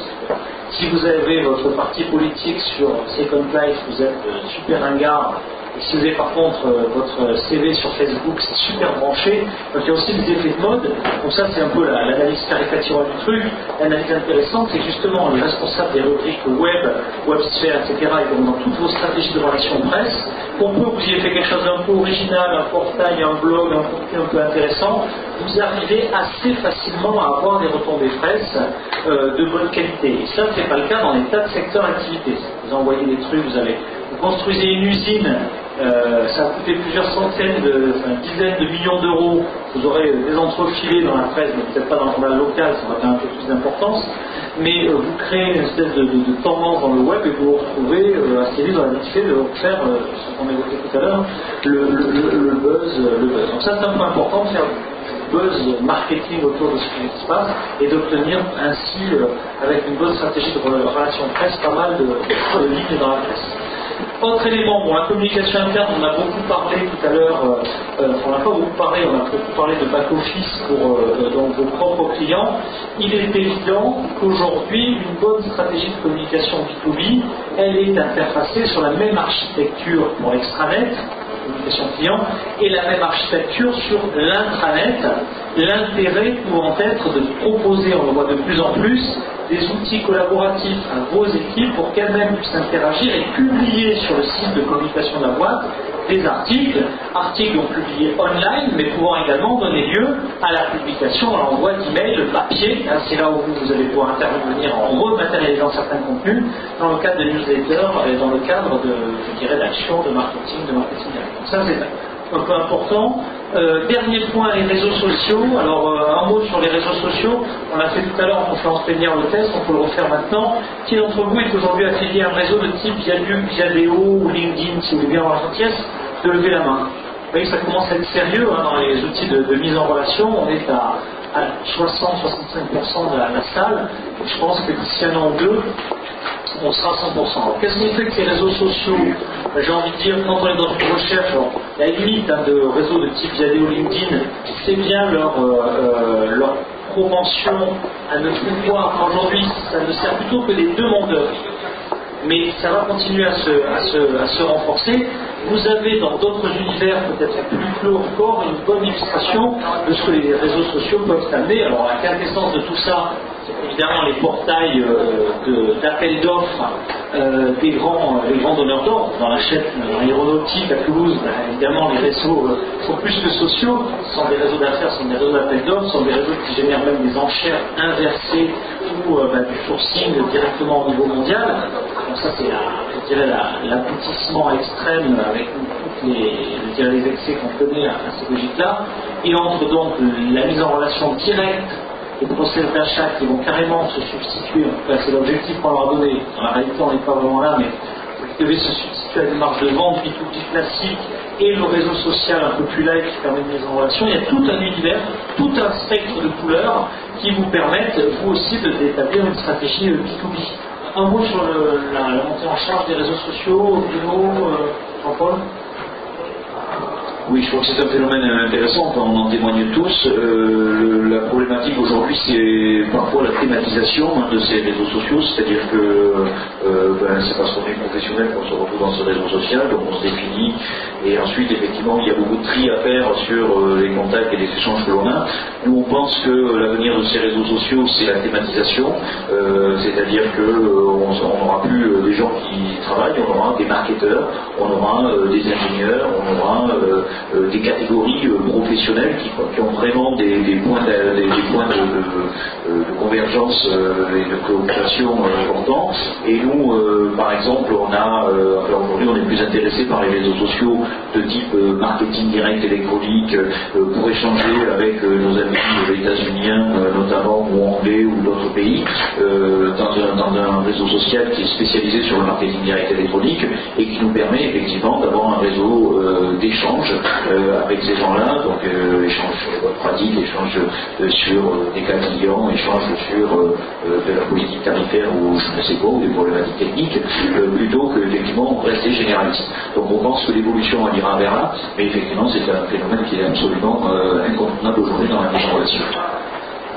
Si vous avez votre parti politique sur Second Life, vous êtes euh, super ringard. Si vous avez par contre euh, votre CV sur Facebook, c'est super branché. Donc il y a aussi des effets de mode. Donc ça c'est un peu la- l'analyse caricaturale du truc. L'analyse intéressante, c'est justement les responsables des rubriques web, websphère, etc. Et donc dans toutes vos stratégies de relations presse, qu'on peut vous y ayez fait quelque chose d'un peu original, un portail, un blog, un contenu un peu intéressant, vous arrivez assez facilement à avoir des retombées presse euh, de bonne qualité. Et ça, c'est pas le cas dans des tas de secteurs d'activité. Vous envoyez des trucs, vous avez, vous construisez une usine, euh, ça a coûté plusieurs centaines, de, enfin, dizaines de millions d'euros. Vous aurez des entrefilés dans la presse, mais peut-être pas dans le journal local, ça va avoir un peu plus d'importance. Mais euh, vous créez une espèce de, tendance dans le web et vous vous retrouvez euh, assez dans la difficulté de faire euh, ce qu'on évoquait tout à l'heure, le, le- buzz, le buzz. Donc ça c'est un point important, de faire buzz marketing autour de ce qui se passe et d'obtenir ainsi, avec une bonne stratégie de re- relation presse, pas mal de lignes dans la presse. Autre élément, la communication interne, on a beaucoup parlé tout à l'heure, euh, euh, on n'a pas beaucoup parlé, on a beaucoup parlé de back-office pour euh, donc vos propres clients. Il est évident qu'aujourd'hui, une bonne stratégie de communication B2B, elle est interfacée sur la même architecture pour l'extranet, communication client, et la même architecture sur l'intranet, l'intérêt pouvant être de proposer, on le voit de plus en plus, des outils collaboratifs à vos équipes pour qu'elles-mêmes puissent interagir et publier sur le site de communication de la boîte des articles, articles donc publiés online, mais pouvant également donner lieu à la publication, à l'envoi d'emails, de papier, hein, c'est là où vous, allez pouvoir intervenir en rematérialisant certains contenus, dans le cadre de newsletters et dans le cadre de, je dirais, d'actions de marketing, de marketing. Donc ça c'est un peu important. Dernier point, les réseaux sociaux. Alors, euh, un mot sur les réseaux sociaux. On a fait tout à l'heure en conférence plénière le test, on peut le refaire maintenant. Qui d'entre vous est aujourd'hui affilié à un réseau de type Viaduc, Viadeo ou LinkedIn, si vous voulez bien avoir la gentillesse de lever la main? Vous voyez ça commence à être sérieux hein, dans les outils de, mise en relation. On est à, à 60-65% de la, la salle. Je pense que d'ici un an ou deux, on sera à 100%. Alors, qu'est-ce qui fait que ces réseaux sociaux, ben, j'ai envie de dire, quand on est dans une recherche, alors, il y a une limite hein, de réseaux de type Viadeo LinkedIn, c'est bien leur, euh, euh, leur propension à ne plus voir aujourd'hui, ça ne sert plutôt que des demandeurs. Mais ça va continuer à se, à se- à se renforcer. Vous avez dans d'autres univers, peut-être plus clos encore, une bonne illustration de ce que les réseaux sociaux peuvent amener. Alors la quintessence de tout ça, évidemment les portails euh, d'appel d'offres euh, des, grands, des grands donneurs d'ordre. Dans la chaîne aéronautique à Toulouse, ben, évidemment les réseaux euh, sont plus que sociaux, sont des réseaux d'affaires, sont des réseaux d'appel d'offres, sont des réseaux qui génèrent même des enchères inversées ou euh, ben, du sourcing directement au niveau mondial. Donc ça c'est l'aboutissement extrême avec toutes les, les excès qu'on connaît à, à ces logiques-là. Et entre donc la mise en relation directe les process d'achat qui vont carrément se substituer, en tout cas c'est l'objectif qu'on leur a donné, la réalité on n'est pas vraiment là, mais qui devait se substituer à des marges de vente B2B classique et le réseau social un peu plus light qui permet de mise en relation, il y a tout un univers, tout un spectre de couleurs qui vous permettent vous aussi d'établir une stratégie euh, B2B. Un mot sur la, montée en charge des réseaux sociaux, Bruno, euh, Jean-Paul? Oui, je crois que c'est un phénomène intéressant, on en témoigne tous. Euh, la problématique aujourd'hui, c'est parfois la thématisation hein, de ces réseaux sociaux, c'est-à-dire que euh, ben, c'est parce qu'on est professionnel qu'on se retrouve dans ce réseau social, donc on se définit, et ensuite, effectivement, il y a beaucoup de tri à faire sur euh, les contacts et les échanges que l'on a. Nous, on pense que l'avenir de ces réseaux sociaux, c'est la thématisation, c'est-à-dire euh, on plus des gens qui travaillent, on aura des marketeurs, on aura des ingénieurs, on aura des catégories euh, professionnelles qui, ont vraiment des, points, de, de convergence euh, et de euh, importants. Et nous, euh, par exemple, on a, euh, aujourd'hui, on est plus intéressé par les réseaux sociaux de type euh, marketing direct électronique euh, pour échanger avec euh, nos amis euh, états-uniens, euh, notamment ou anglais ou d'autres pays, euh, dans, un, réseau social qui est spécialisé sur le marketing direct électronique et qui nous permet effectivement d'avoir un réseau euh, d'échange euh, avec ces gens-là, donc euh, échange sur les bonnes pratiques, échange euh, sur euh, des cas clients, échange sur de la politique tarifaire ou je ne sais quoi, ou des problématiques techniques, plutôt que effectivement rester généraliste. Donc on pense que l'évolution elle ira vers là, mais effectivement c'est un phénomène qui est absolument incontournable aujourd'hui dans la en relation.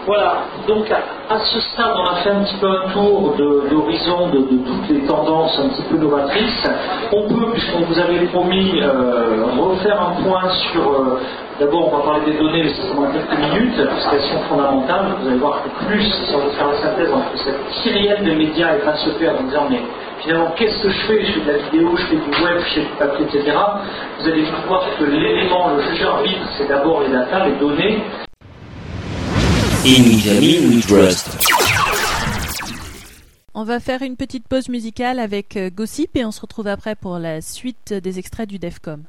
Voilà, donc à, ce stade, on a fait un petit peu un tour d'horizon de, toutes les tendances un petit peu novatrices. On peut, puisqu'on vous avait promis, euh, refaire un point sur. euh, D'abord, on va parler des données, mais ça prendra quelques minutes, parce qu'elles sont fondamentales. Vous allez voir que plus, si on veut faire la synthèse entre cette kyrielle de médias et pas se perdre en disant, mais finalement, qu'est-ce que je fais? Je fais de la vidéo, je fais du web, je fais du papier, etc. Vous allez voir que l'élément, le juge arbitre, c'est d'abord les data, les données, On va faire une petite pause musicale avec euh, Gossip et on se retrouve après pour la suite des extraits du DEFCOM.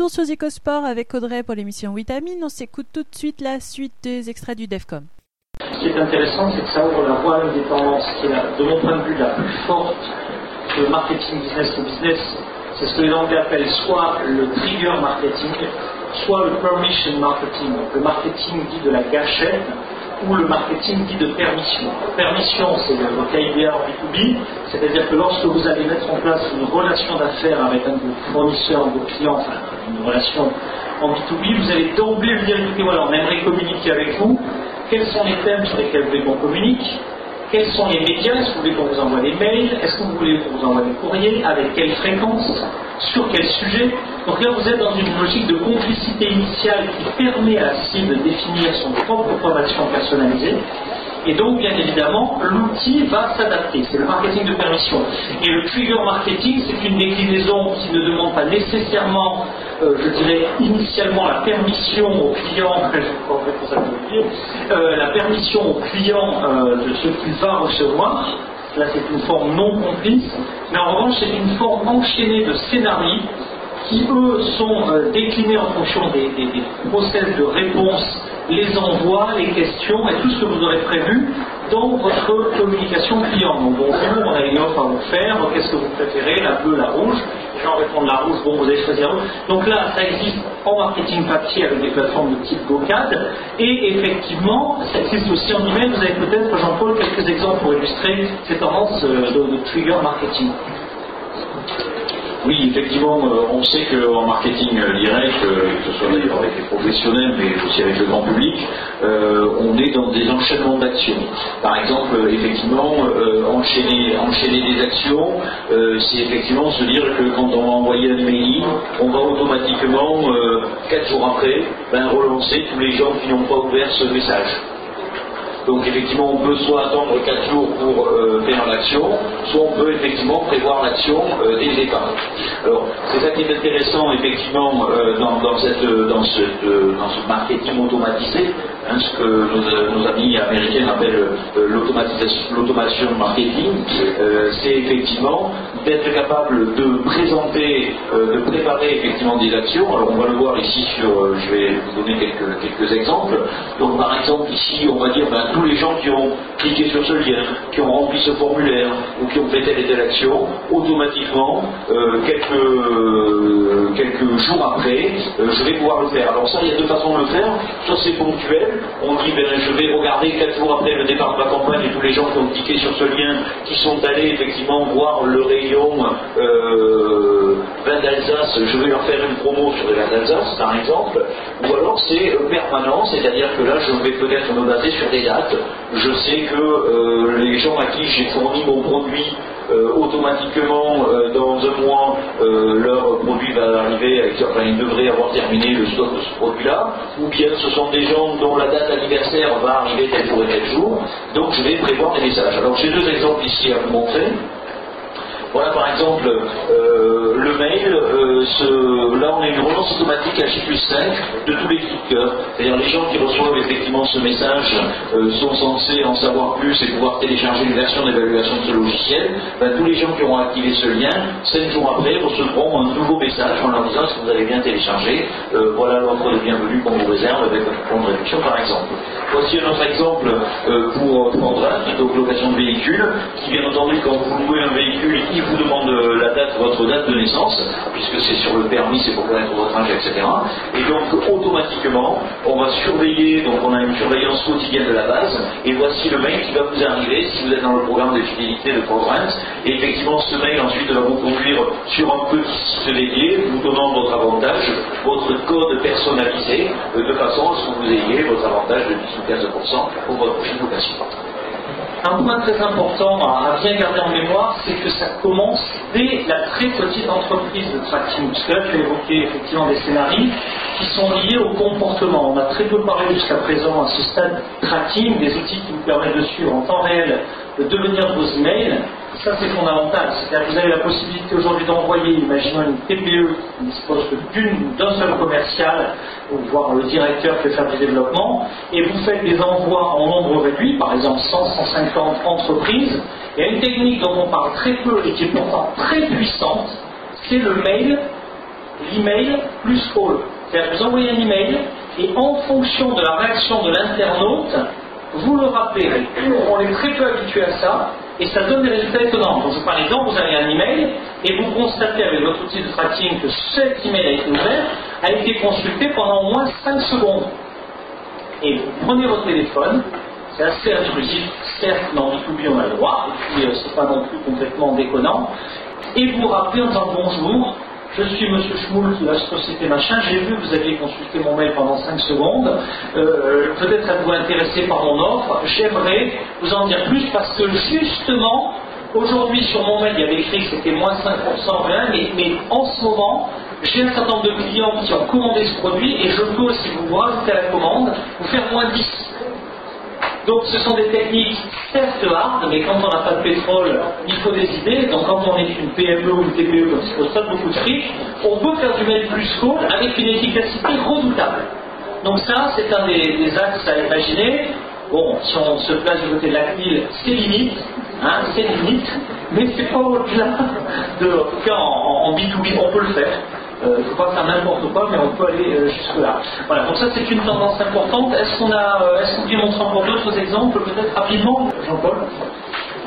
Retour sur Zicosport avec Audrey pour l'émission Vitamine, on s'écoute tout de suite la suite des extraits du DEFCOM. Ce qui est intéressant, c'est que ça ouvre la voie à une des tendances qui est, de mon point de vue, la plus forte de marketing business to business. C'est ce que les Anglais appellent soit le trigger marketing, soit le permission marketing. Le marketing dit de la gâchette ou le marketing dit de permission. Permission, c'est le vocabulaire en B2B, c'est-à-dire que lorsque vous allez mettre en place une relation d'affaires avec un de vos fournisseurs, de vos clients, enfin une relation en B2B, vous allez d'emblée lui dire écoutez, voilà, on aimerait communiquer avec vous. Quels sont les thèmes sur lesquels vous voulez qu'on communique? Quels sont les médias Est-ce que vous voulez qu'on vous envoie des mails Est-ce que vous voulez qu'on vous envoie des courriers Avec quelle fréquence Sur quel sujet? Donc là, vous êtes dans une logique de complicité initiale qui permet à la cible de définir son propre plan d'action personnalisé. Et donc, bien évidemment, l'outil va s'adapter. C'est le marketing de permission. Et le trigger marketing, c'est une déclinaison qui ne demande pas nécessairement, euh, je dirais, initialement la permission au client, euh, la permission au client euh, de ce qu'il va recevoir. Là, c'est une forme non complice. Mais en revanche, c'est une forme enchaînée de scénarios qui, eux, sont euh, déclinés en fonction des, des, process de réponse, les envois, les questions et tout ce que vous aurez prévu dans votre communication client. Donc, bonjour, on a une offre à vous faire, qu'est-ce que vous préférez, la bleue, la rouge Les gens répondent la rouge, bon, vous allez choisir la rouge. Donc là, ça existe en marketing papier avec des plateformes de type GoCAD et effectivement, ça existe aussi en email. Vous avez peut-être, Jean-Paul, quelques exemples pour illustrer ces tendances euh, de, de trigger marketing. Oui, effectivement, euh, on sait qu'en marketing euh, direct, euh, que ce soit d'ailleurs avec les professionnels, mais aussi avec le grand public, on est dans des enchaînements d'actions. Par exemple, effectivement, enchaîner, des actions, c'est effectivement se dire que quand on va envoyer un email, on va automatiquement, euh, quatre jours après, ben, relancer tous les gens qui n'ont pas ouvert ce message. Donc effectivement, on peut soit attendre 4 jours pour euh, faire l'action, soit on peut effectivement prévoir l'action euh, dès. Alors, c'est ça qui est intéressant effectivement euh, dans, dans cette, dans, euh, dans ce marketing automatisé, hein, ce que nos, amis américains appellent euh, l'automation marketing, euh, c'est effectivement d'être capable de présenter, de préparer effectivement des actions. Alors on va le voir ici sur, je vais vous donner quelques, quelques exemples. Donc par exemple ici, on va dire ben, tous les gens qui ont cliqué sur ce lien, qui ont rempli ce formulaire ou qui ont fait telle et telle action, automatiquement, euh, quelques, euh, quelques jours après, euh, je vais pouvoir le faire. Alors ça, il y a deux façons de le faire. Soit c'est ponctuel, on dit ben, je vais regarder quatre jours après le départ de la campagne et tous les gens qui ont cliqué sur ce lien, qui sont allés effectivement voir le rayon vin d'Alsace, je vais leur faire une promo sur les vins d'Alsace, par exemple. Ou alors c'est euh, permanent, c'est-à-dire que là je vais peut-être me baser sur des dates. Je sais que euh, les gens à qui j'ai fourni mon produit euh, automatiquement dans un mois leur produit va arriver, enfin ils devraient avoir terminé le stock de ce produit-là, ou bien ce sont des gens dont la date anniversaire va arriver tel jour et tel jour, donc je vais prévoir des messages. Alors j'ai deux exemples ici à vous montrer. Voilà par exemple euh, le mail, euh, là on a une relance automatique à J plus 5 de tous les cliqueurs. C'est-à-dire les gens qui reçoivent effectivement ce message euh, sont censés en savoir plus et pouvoir télécharger une version d'évaluation de ce logiciel. Ben, tous les gens qui auront activé ce lien, 5 jours après, recevront un nouveau message en leur disant que vous avez bien téléchargé, voilà l'offre de bienvenue qu'on vous réserve avec un coupon de réduction par exemple. Voici un autre exemple pour prendre un, donc location de véhicule, qui bien entendu quand vous louez un véhicule, il vous demande euh, la date, votre date de naissance, puisque c'est sur le permis, c'est pour connaître votre âge, etc. Et donc automatiquement, on va surveiller, donc on a une surveillance quotidienne de la base, et voici le mail qui va vous arriver si vous êtes dans le programme de fidélité de Programs. Et effectivement, ce mail ensuite va vous conduire sur un petit dédié, vous donnant votre avantage, votre code personnalisé, euh, de façon à ce que vous ayez votre avantage de 10 ou 15% pour votre prochaine location. Un point très important à, bien garder en mémoire, c'est que ça commence dès la très petite entreprise de tracking. Parce que là, tu effectivement des scénarios qui sont liés au comportement. On a très peu parlé jusqu'à présent à ce stade tracking, des outils qui vous permettent de suivre en temps réel le devenir de vos emails. Ça, c'est fondamental. C'est-à-dire que vous avez la possibilité aujourd'hui d'envoyer, imaginons une TPE qui dispose d'une- d'un seul commercial, ou voire le directeur qui fait faire du développement, et vous faites des envois en nombre réduit, par exemple 100, 150 entreprises. Il y a une technique dont on parle très peu et qui est pourtant très puissante, c'est le mail, l'email plus call. C'est-à-dire que vous envoyez un email et en fonction de la réaction de l'internaute, vous le rappellerez. On est très peu habitué à ça et ça donne des résultats étonnants. Donc je prends l'exemple, vous avez un email et vous constatez avec votre outil de tracking que cet email a été ouvert, a été consulté pendant au moins 5 secondes. Et vous prenez votre téléphone, c'est assez intrusif, certes, dans B2B on a le droit, et puis euh, c'est pas non plus complètement déconnant, et vous rappelez en disant bonjour, je suis Monsieur Schmoul de la société machin, j'ai vu que vous aviez consulté mon mail pendant 5 secondes, Euh, peut-être êtes-vous intéressé par mon offre, j'aimerais vous en dire plus parce que justement, aujourd'hui sur mon mail il y avait écrit que c'était moins 5% rien, mais, en ce moment, j'ai un certain nombre de clients qui ont commandé ce produit et je peux, si vous vous la commande, vous faire moins 10. Donc ce sont des techniques certes hard, mais quand on n'a pas de pétrole, il faut des idées. Donc quand on est une PME ou une TPE pas de beaucoup de fric, on peut faire du mail plus call avec une efficacité redoutable. Donc ça, c'est un des, axes à imaginer. Bon, si on se place du côté de la CNIL, c'est limite, hein, c'est limite, mais c'est pas au-delà de, en, en B2B, on peut le faire. Ne faut pas faire n'importe quoi, mais on peut aller euh, jusque-là. Voilà, donc ça c'est une tendance importante. Est-ce qu'on a, euh, est-ce qu'on peut montrer encore d'autres exemples, peut-être rapidement, Jean-Paul?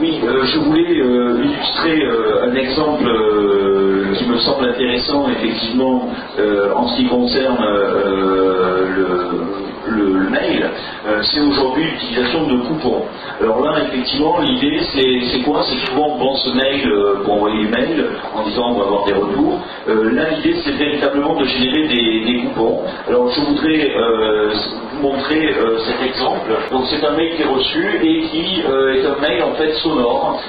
Oui, euh, je voulais euh, illustrer euh, un exemple euh, qui me semble intéressant, effectivement, euh, en ce qui concerne euh, le, le- mail. Euh, c'est aujourd'hui l'utilisation de coupons. Alors là, effectivement, l'idée, c'est quoi? C'est souvent on pense mail euh, pour envoyer mail en disant on va avoir des retours. Euh, là, l'idée, c'est véritablement de générer des, des coupons. Alors, je voudrais vous montrer cet exemple. Donc, c'est un mail qui est reçu et qui est un mail en fait sonore.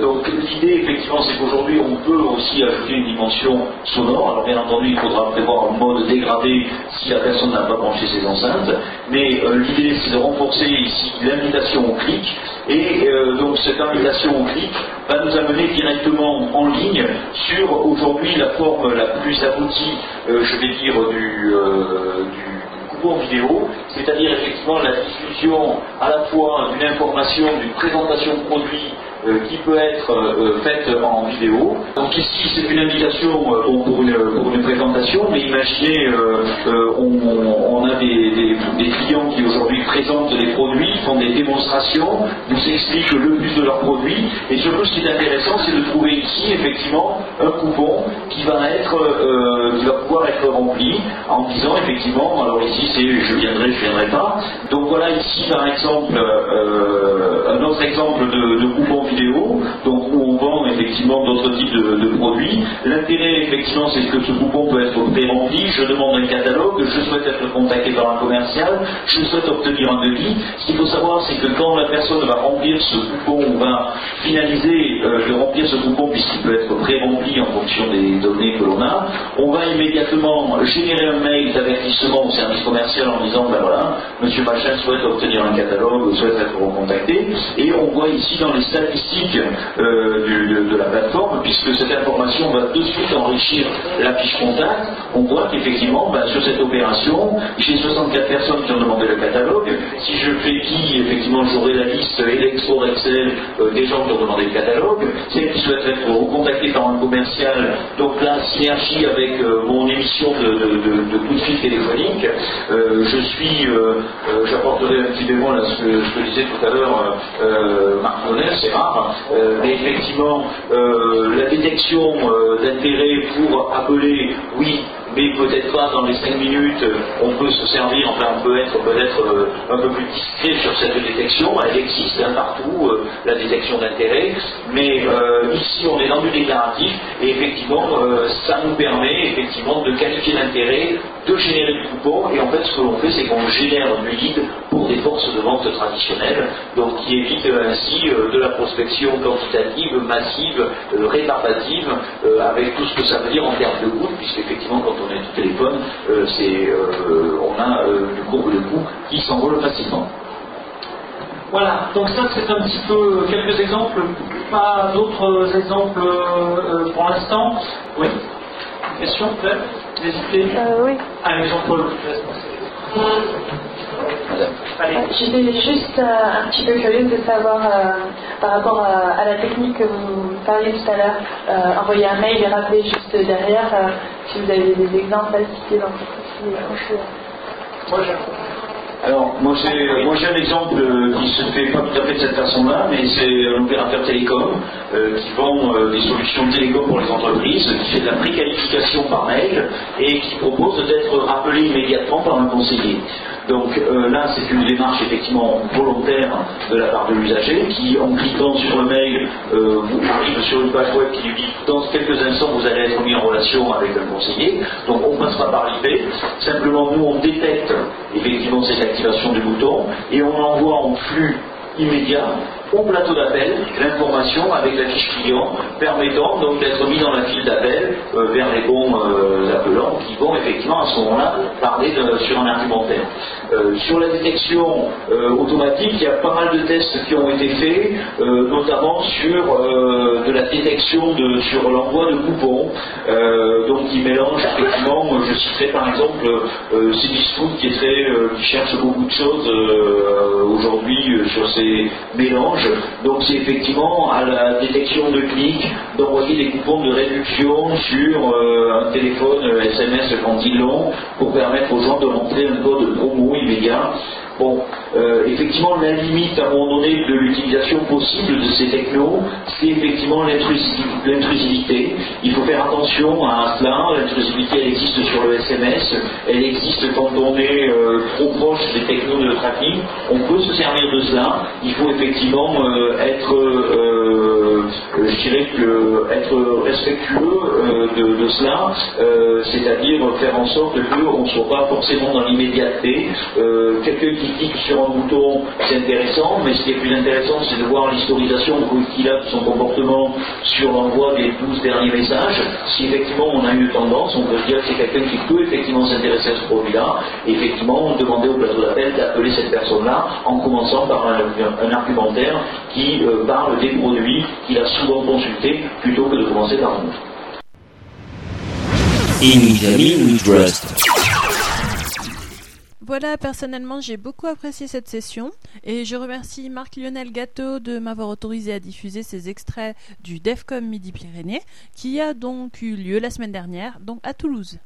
Donc, l'idée, effectivement, c'est qu'aujourd'hui, on peut aussi ajouter une dimension sonore. Alors, bien entendu, il faudra prévoir un mode dégradé si la personne n'a pas branché ses enceintes. Mais euh, l'idée, c'est de renforcer ici l'invitation au clic. Et euh, donc, cette invitation au clic va nous amener directement en ligne sur aujourd'hui la forme la plus aboutie, euh, je vais dire, du, du coupon vidéo, c'est-à-dire effectivement la diffusion à la fois d'une information, d'une présentation de produit euh, qui peut être euh, faite en vidéo. Donc ici c'est une invitation euh, pour, une, présentation, mais imaginez euh, euh, on, a des, clients qui aujourd'hui présentent des produits, font des démonstrations, nous expliquent le but de leurs produits, et surtout ce qui est intéressant c'est de trouver ici effectivement un coupon qui va être euh, qui va pouvoir être rempli en disant effectivement alors ici c'est je viendrai, je viendrai pas. Donc voilà ici par exemple euh, un autre exemple de coupon donc où on vend effectivement d'autres types de, produits. L'intérêt effectivement c'est que ce coupon peut être pré-rempli, je demande un catalogue, je souhaite être contacté par un commercial, je souhaite obtenir un devis. Ce qu'il faut savoir c'est que quand la personne va remplir ce coupon, on va finaliser euh, de remplir ce coupon puisqu'il peut être pré-rempli en fonction des données que l'on a, on va immédiatement générer un mail d'avertissement au service commercial en disant ben voilà, monsieur machin souhaite obtenir un catalogue, souhaite être recontacté, et on voit ici dans les statistiques euh, de, la plateforme, puisque cette information va de suite enrichir la fiche contact, on voit qu'effectivement ben, sur cette opération, j'ai 64 personnes qui ont demandé le catalogue, si je fais qui, effectivement j'aurai la liste et l'export Excel euh, des gens qui ont demandé le catalogue, celles qui souhaitent être recontactées par un commercial, donc là, synergie avec euh, mon émission de, de, de- coup de fil téléphonique, je suis, j'apporterai un petit bémol à ce que, ce que disait tout à l'heure Marc Monel, c'est rare, euh, mais effectivement, euh, la détection euh, d'intérêt pour appeler, oui, mais peut-être pas dans les 5 minutes, euh, on peut se servir, enfin on peut être peut-être euh, un peu plus discret sur cette détection, elle existe hein, partout, euh, la détection d'intérêt, mais euh, ici on est dans du déclaratif et effectivement euh, ça nous permet effectivement de qualifier l'intérêt, de générer du coupon et en fait ce que l'on fait c'est qu'on génère du lead des forces de vente traditionnelles, donc qui évite ainsi euh, de la prospection quantitative, massive, euh, rébarbative, euh, avec tout ce que ça veut dire en termes de coût, puisqu'effectivement quand on est au téléphone, euh, c'est, euh, on a euh, du coup le coût qui s'envole facilement. Voilà, donc ça c'est un petit peu quelques exemples pas d'autres exemples euh, pour l'instant. Oui Question peut-être N'hésitez. Euh, oui. Allez, Jean-Paul, Euh, J'étais juste euh, un petit peu curieuse de savoir euh, par rapport à, à la technique que vous parliez tout à l'heure, euh, envoyer un mail et rappeler juste derrière, euh, si vous avez des exemples à citer dans je... Alors, moi j'ai, moi j'ai un exemple euh, qui se fait pas tout à fait de cette façon-là, mais c'est un opérateur télécom euh, qui vend euh, des solutions télécom pour les entreprises, qui fait de la préqualification par mail et qui propose d'être rappelé immédiatement par un conseiller. Donc euh, là, c'est une démarche effectivement volontaire de la part de l'usager qui, en cliquant sur le mail, euh, arrive sur une page web qui lui dit dans quelques instants vous allez être mis en relation avec un conseiller. Donc on ne passe pas par l'IP. Simplement, nous on détecte effectivement cette activation du bouton et on envoie en flux immédiat au plateau d'appel avec la fiche client permettant donc d'être mis dans la file d'appel euh, vers les bons euh, appelants qui vont effectivement à ce moment-là parler sur un argumentaire. Euh, sur la détection automatique, il y a pas mal de tests qui ont été faits, notamment sur de la détection sur l'envoi de coupons, donc qui mélange effectivement, je citerai par exemple euh, Cdiscount qui cherche beaucoup de choses aujourd'hui sur ces mélanges. Donc c'est effectivement la détection de clics d'envoyer des coupons de réduction sur euh, un téléphone euh, SMS quand ils l'ont pour permettre aux gens de rentrer un code promo immédiat. Bon, euh, effectivement, la limite à un moment donné de l'utilisation possible de ces technos, c'est effectivement l'intrusi- l'intrusivité. Il faut faire attention à cela. L'intrusivité, elle existe sur le SMS, elle existe quand on est euh, trop proche des technos de tracking. On peut se servir de cela. Il faut effectivement euh, être, je dirais être respectueux de, cela, c'est-à-dire faire en sorte qu'on ne soit pas forcément dans l'immédiateté. Sur un bouton, c'est intéressant, mais ce qui est plus intéressant, c'est de voir l'historisation qu'il a de son comportement sur l'envoi des 12 derniers messages. Si effectivement on a une tendance, on peut dire que c'est quelqu'un qui peut effectivement s'intéresser à ce produit-là, et effectivement demander au plateau d'appel d'appeler cette personne-là en commençant par un, argumentaire qui euh, parle des produits qu'il a souvent consultés plutôt que de commencer par un autre. Voilà, personnellement, j'ai beaucoup apprécié cette session et je remercie Marc-Lionel Gâteau de m'avoir autorisé à diffuser ces extraits du DEFCOM Midi-Pyrénées qui a donc eu lieu la semaine dernière, donc à Toulouse.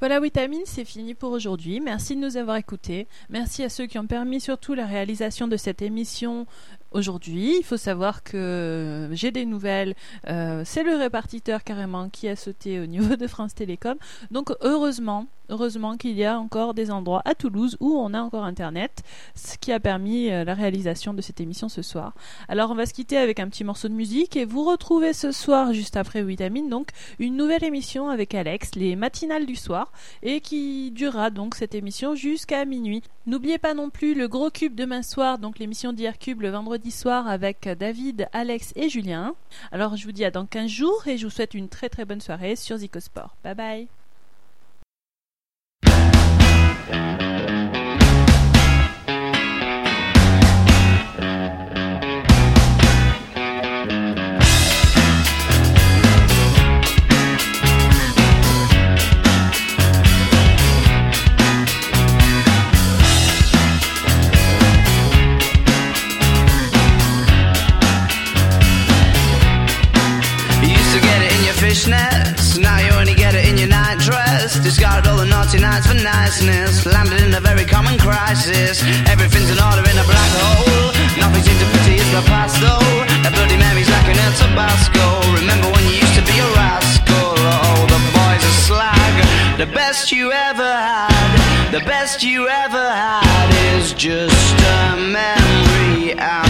Voilà, Vitamine, c'est fini pour aujourd'hui. Merci de nous avoir écoutés. Merci à ceux qui ont permis surtout la réalisation de cette émission aujourd'hui. Il faut savoir que j'ai des nouvelles. Euh, c'est le répartiteur carrément qui a sauté au niveau de France Télécom. Donc heureusement, heureusement qu'il y a encore des endroits à Toulouse où on a encore Internet, ce qui a permis euh, la réalisation de cette émission ce soir. Alors on va se quitter avec un petit morceau de musique et vous retrouvez ce soir, juste après Vitamine, donc une nouvelle émission avec Alex, les matinales du soir, et qui durera donc cette émission jusqu'à minuit. N'oubliez pas non plus le gros cube demain soir, donc l'émission d'hier cube le vendredi soir avec David, Alex et Julien. Alors je vous dis à dans 15 jours et je vous souhaite une très très bonne soirée sur Zicosport. Bye bye. Naughty for niceness, landed in a very common crisis. Everything's in order in a black hole. Nothing seems to pity is the past though. That bloody memory's like an El Tabasco. Remember when you used to be a rascal? Oh, the boys are slag. The best you ever had, the best you ever had is just a memory and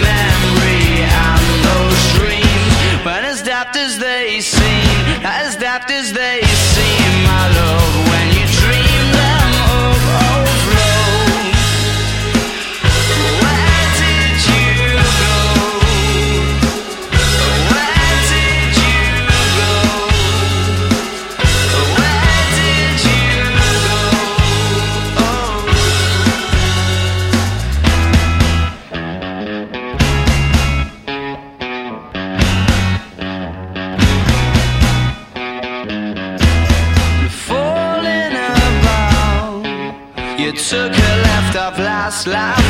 slide.